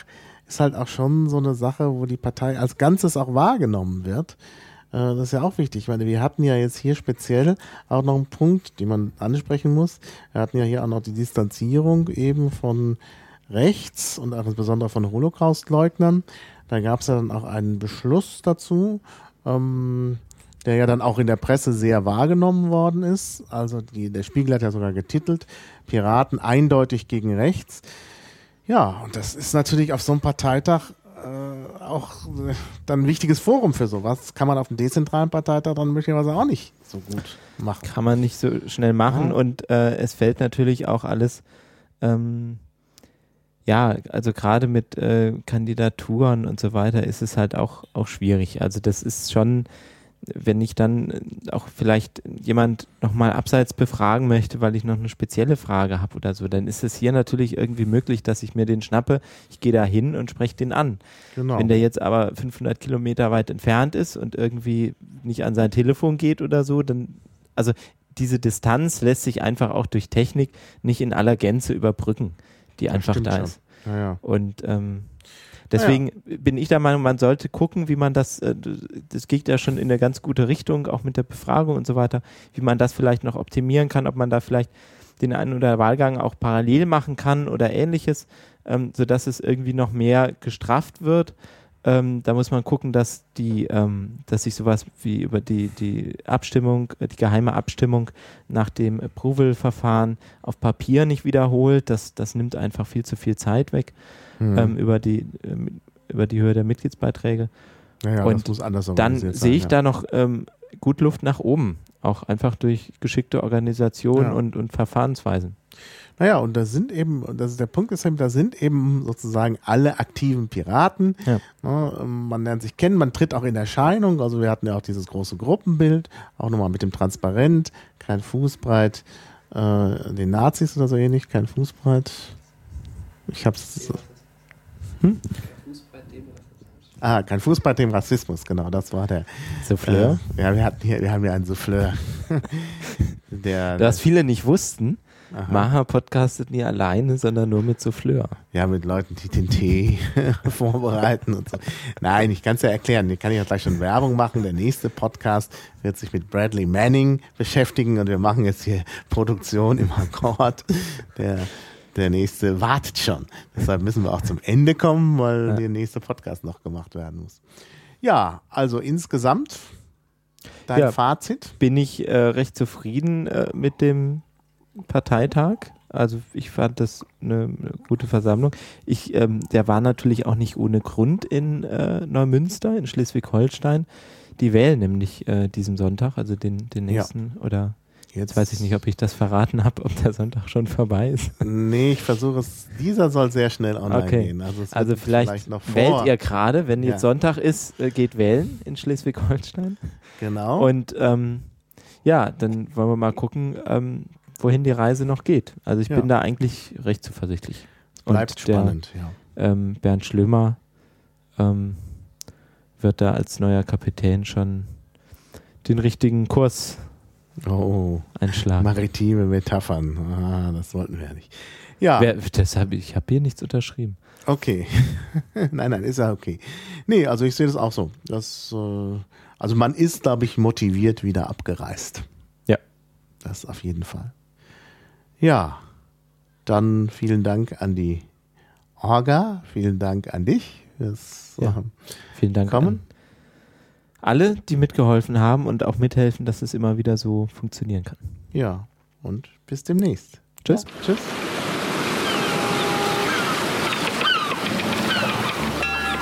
ist halt auch schon so eine Sache, wo die Partei als Ganzes auch wahrgenommen wird. Äh, Das ist ja auch wichtig. Ich meine, wir hatten ja jetzt hier speziell auch noch einen Punkt, den man ansprechen muss. Wir hatten ja hier auch noch die Distanzierung eben von rechts und auch insbesondere von Holocaustleugnern. Da gab es ja dann auch einen Beschluss dazu, ähm, der ja dann auch in der Presse sehr wahrgenommen worden ist. Also die, der Spiegel hat ja sogar getitelt, Piraten eindeutig gegen rechts. Ja, und das ist natürlich auf so einem Parteitag äh, auch äh, dann ein wichtiges Forum für sowas. Kann man auf einem dezentralen Parteitag dann möglicherweise auch nicht so gut machen. kann man nicht so schnell machen Ja. und äh, es fällt natürlich auch alles, ähm, ja, also gerade mit äh, Kandidaturen und so weiter ist es halt auch, auch schwierig. Also das ist schon, wenn ich dann äh, auch vielleicht jemand nochmal abseits befragen möchte, weil ich noch eine spezielle Frage habe oder so, dann ist es hier natürlich irgendwie möglich, dass ich mir den schnappe, ich gehe da hin und spreche den an. Genau. Wenn der jetzt aber 500 Kilometer weit entfernt ist und irgendwie nicht an sein Telefon geht oder so, dann, also diese Distanz lässt sich einfach auch durch Technik nicht in aller Gänze überbrücken, die Ja, einfach da schon. ist. Ja, ja. Und ähm, deswegen bin ich der Meinung, man sollte gucken, wie man das, äh, das geht ja schon in eine ganz gute Richtung, auch mit der Befragung und so weiter, wie man das vielleicht noch optimieren kann, ob man da vielleicht den einen oder Wahlgang auch parallel machen kann oder ähnliches, ähm, sodass es irgendwie noch mehr gestrafft wird. Ähm, da muss man gucken, dass die, ähm, dass sich sowas wie über die, die Abstimmung, äh, die geheime Abstimmung nach dem Approval-Verfahren auf Papier nicht wiederholt. Das, das nimmt einfach viel zu viel Zeit weg Hm. ähm, über, die, ähm, über die Höhe der Mitgliedsbeiträge. ja, ja, und das muss anders Dann sehe ich sein, da noch ähm, gut Luft nach oben, auch einfach durch geschickte Organisation Ja. und, und Verfahrensweisen. Naja, und da sind eben, das ist der Punkt ist eben, da sind eben sozusagen alle aktiven Piraten. Ja. Ne, ähm, man lernt sich kennen, man tritt auch in Erscheinung. Also wir hatten ja auch dieses große Gruppenbild, auch nochmal mit dem Transparent, kein Fußbreit, äh, den Nazis oder so ähnlich, kein Fußbreit. Ich hab's. Hm? Ah, kein Fußbreit dem Rassismus, genau, das war der. Souffleur. Äh, ja, wir hatten hier, wir haben ja einen Souffleur. der, Was viele nicht wussten, Aha. Maha podcastet nie alleine, sondern nur mit Souffleur. Ja, mit Leuten, die den Tee vorbereiten und so. Nein, ich kann es ja erklären. Hier kann ich auch gleich schon Werbung machen. Der nächste Podcast wird sich mit Bradley Manning beschäftigen und wir machen jetzt hier Produktion im Akkord. Der, der nächste wartet schon. Deshalb müssen wir auch zum Ende kommen, weil Ja. der nächste Podcast noch gemacht werden muss. Ja, also insgesamt dein Ja. Fazit. Bin ich äh, recht zufrieden äh, mit dem Parteitag. Also ich fand das eine, eine gute Versammlung. Ich, ähm, der war natürlich auch nicht ohne Grund in äh, Neumünster, in Schleswig-Holstein. Die wählen nämlich äh, diesen Sonntag, also den, den Ja. nächsten oder Jetzt weiß ich nicht, ob ich das verraten habe, ob der Sonntag schon vorbei ist. Nee, ich versuche es. Dieser soll sehr schnell online Okay. gehen. Also, es Also wird vielleicht, noch vor. wählt ihr gerade, wenn Ja. jetzt Sonntag ist, äh, geht wählen in Schleswig-Holstein. Genau. Und ähm, ja, dann wollen wir mal gucken, ähm, wohin die Reise noch geht. Also ich Ja. bin da eigentlich recht zuversichtlich. Bleibt Und der, spannend, ja. Ähm, Bernd Schlömer ähm, wird da als neuer Kapitän schon den richtigen Kurs Oh, einschlagen. maritime Metaphern. Ah, das wollten wir ja nicht. Ja, Wer, deshalb, ich habe hier nichts unterschrieben. okay. nein, nein, ist ja okay. Nee, also ich sehe das auch so. Das, äh, also man ist, glaube ich, motiviert wieder abgereist. Ja. Das auf jeden Fall. Ja, dann vielen Dank an die Orga, vielen Dank an dich fürs Ja. ähm, Vielen Dank Kommen. an alle, die mitgeholfen haben und auch mithelfen, dass es immer wieder so funktionieren kann. Ja, und bis demnächst. Tschüss. Ja, tschüss.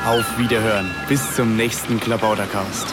Auf Wiederhören. Bis zum nächsten Klabautercast.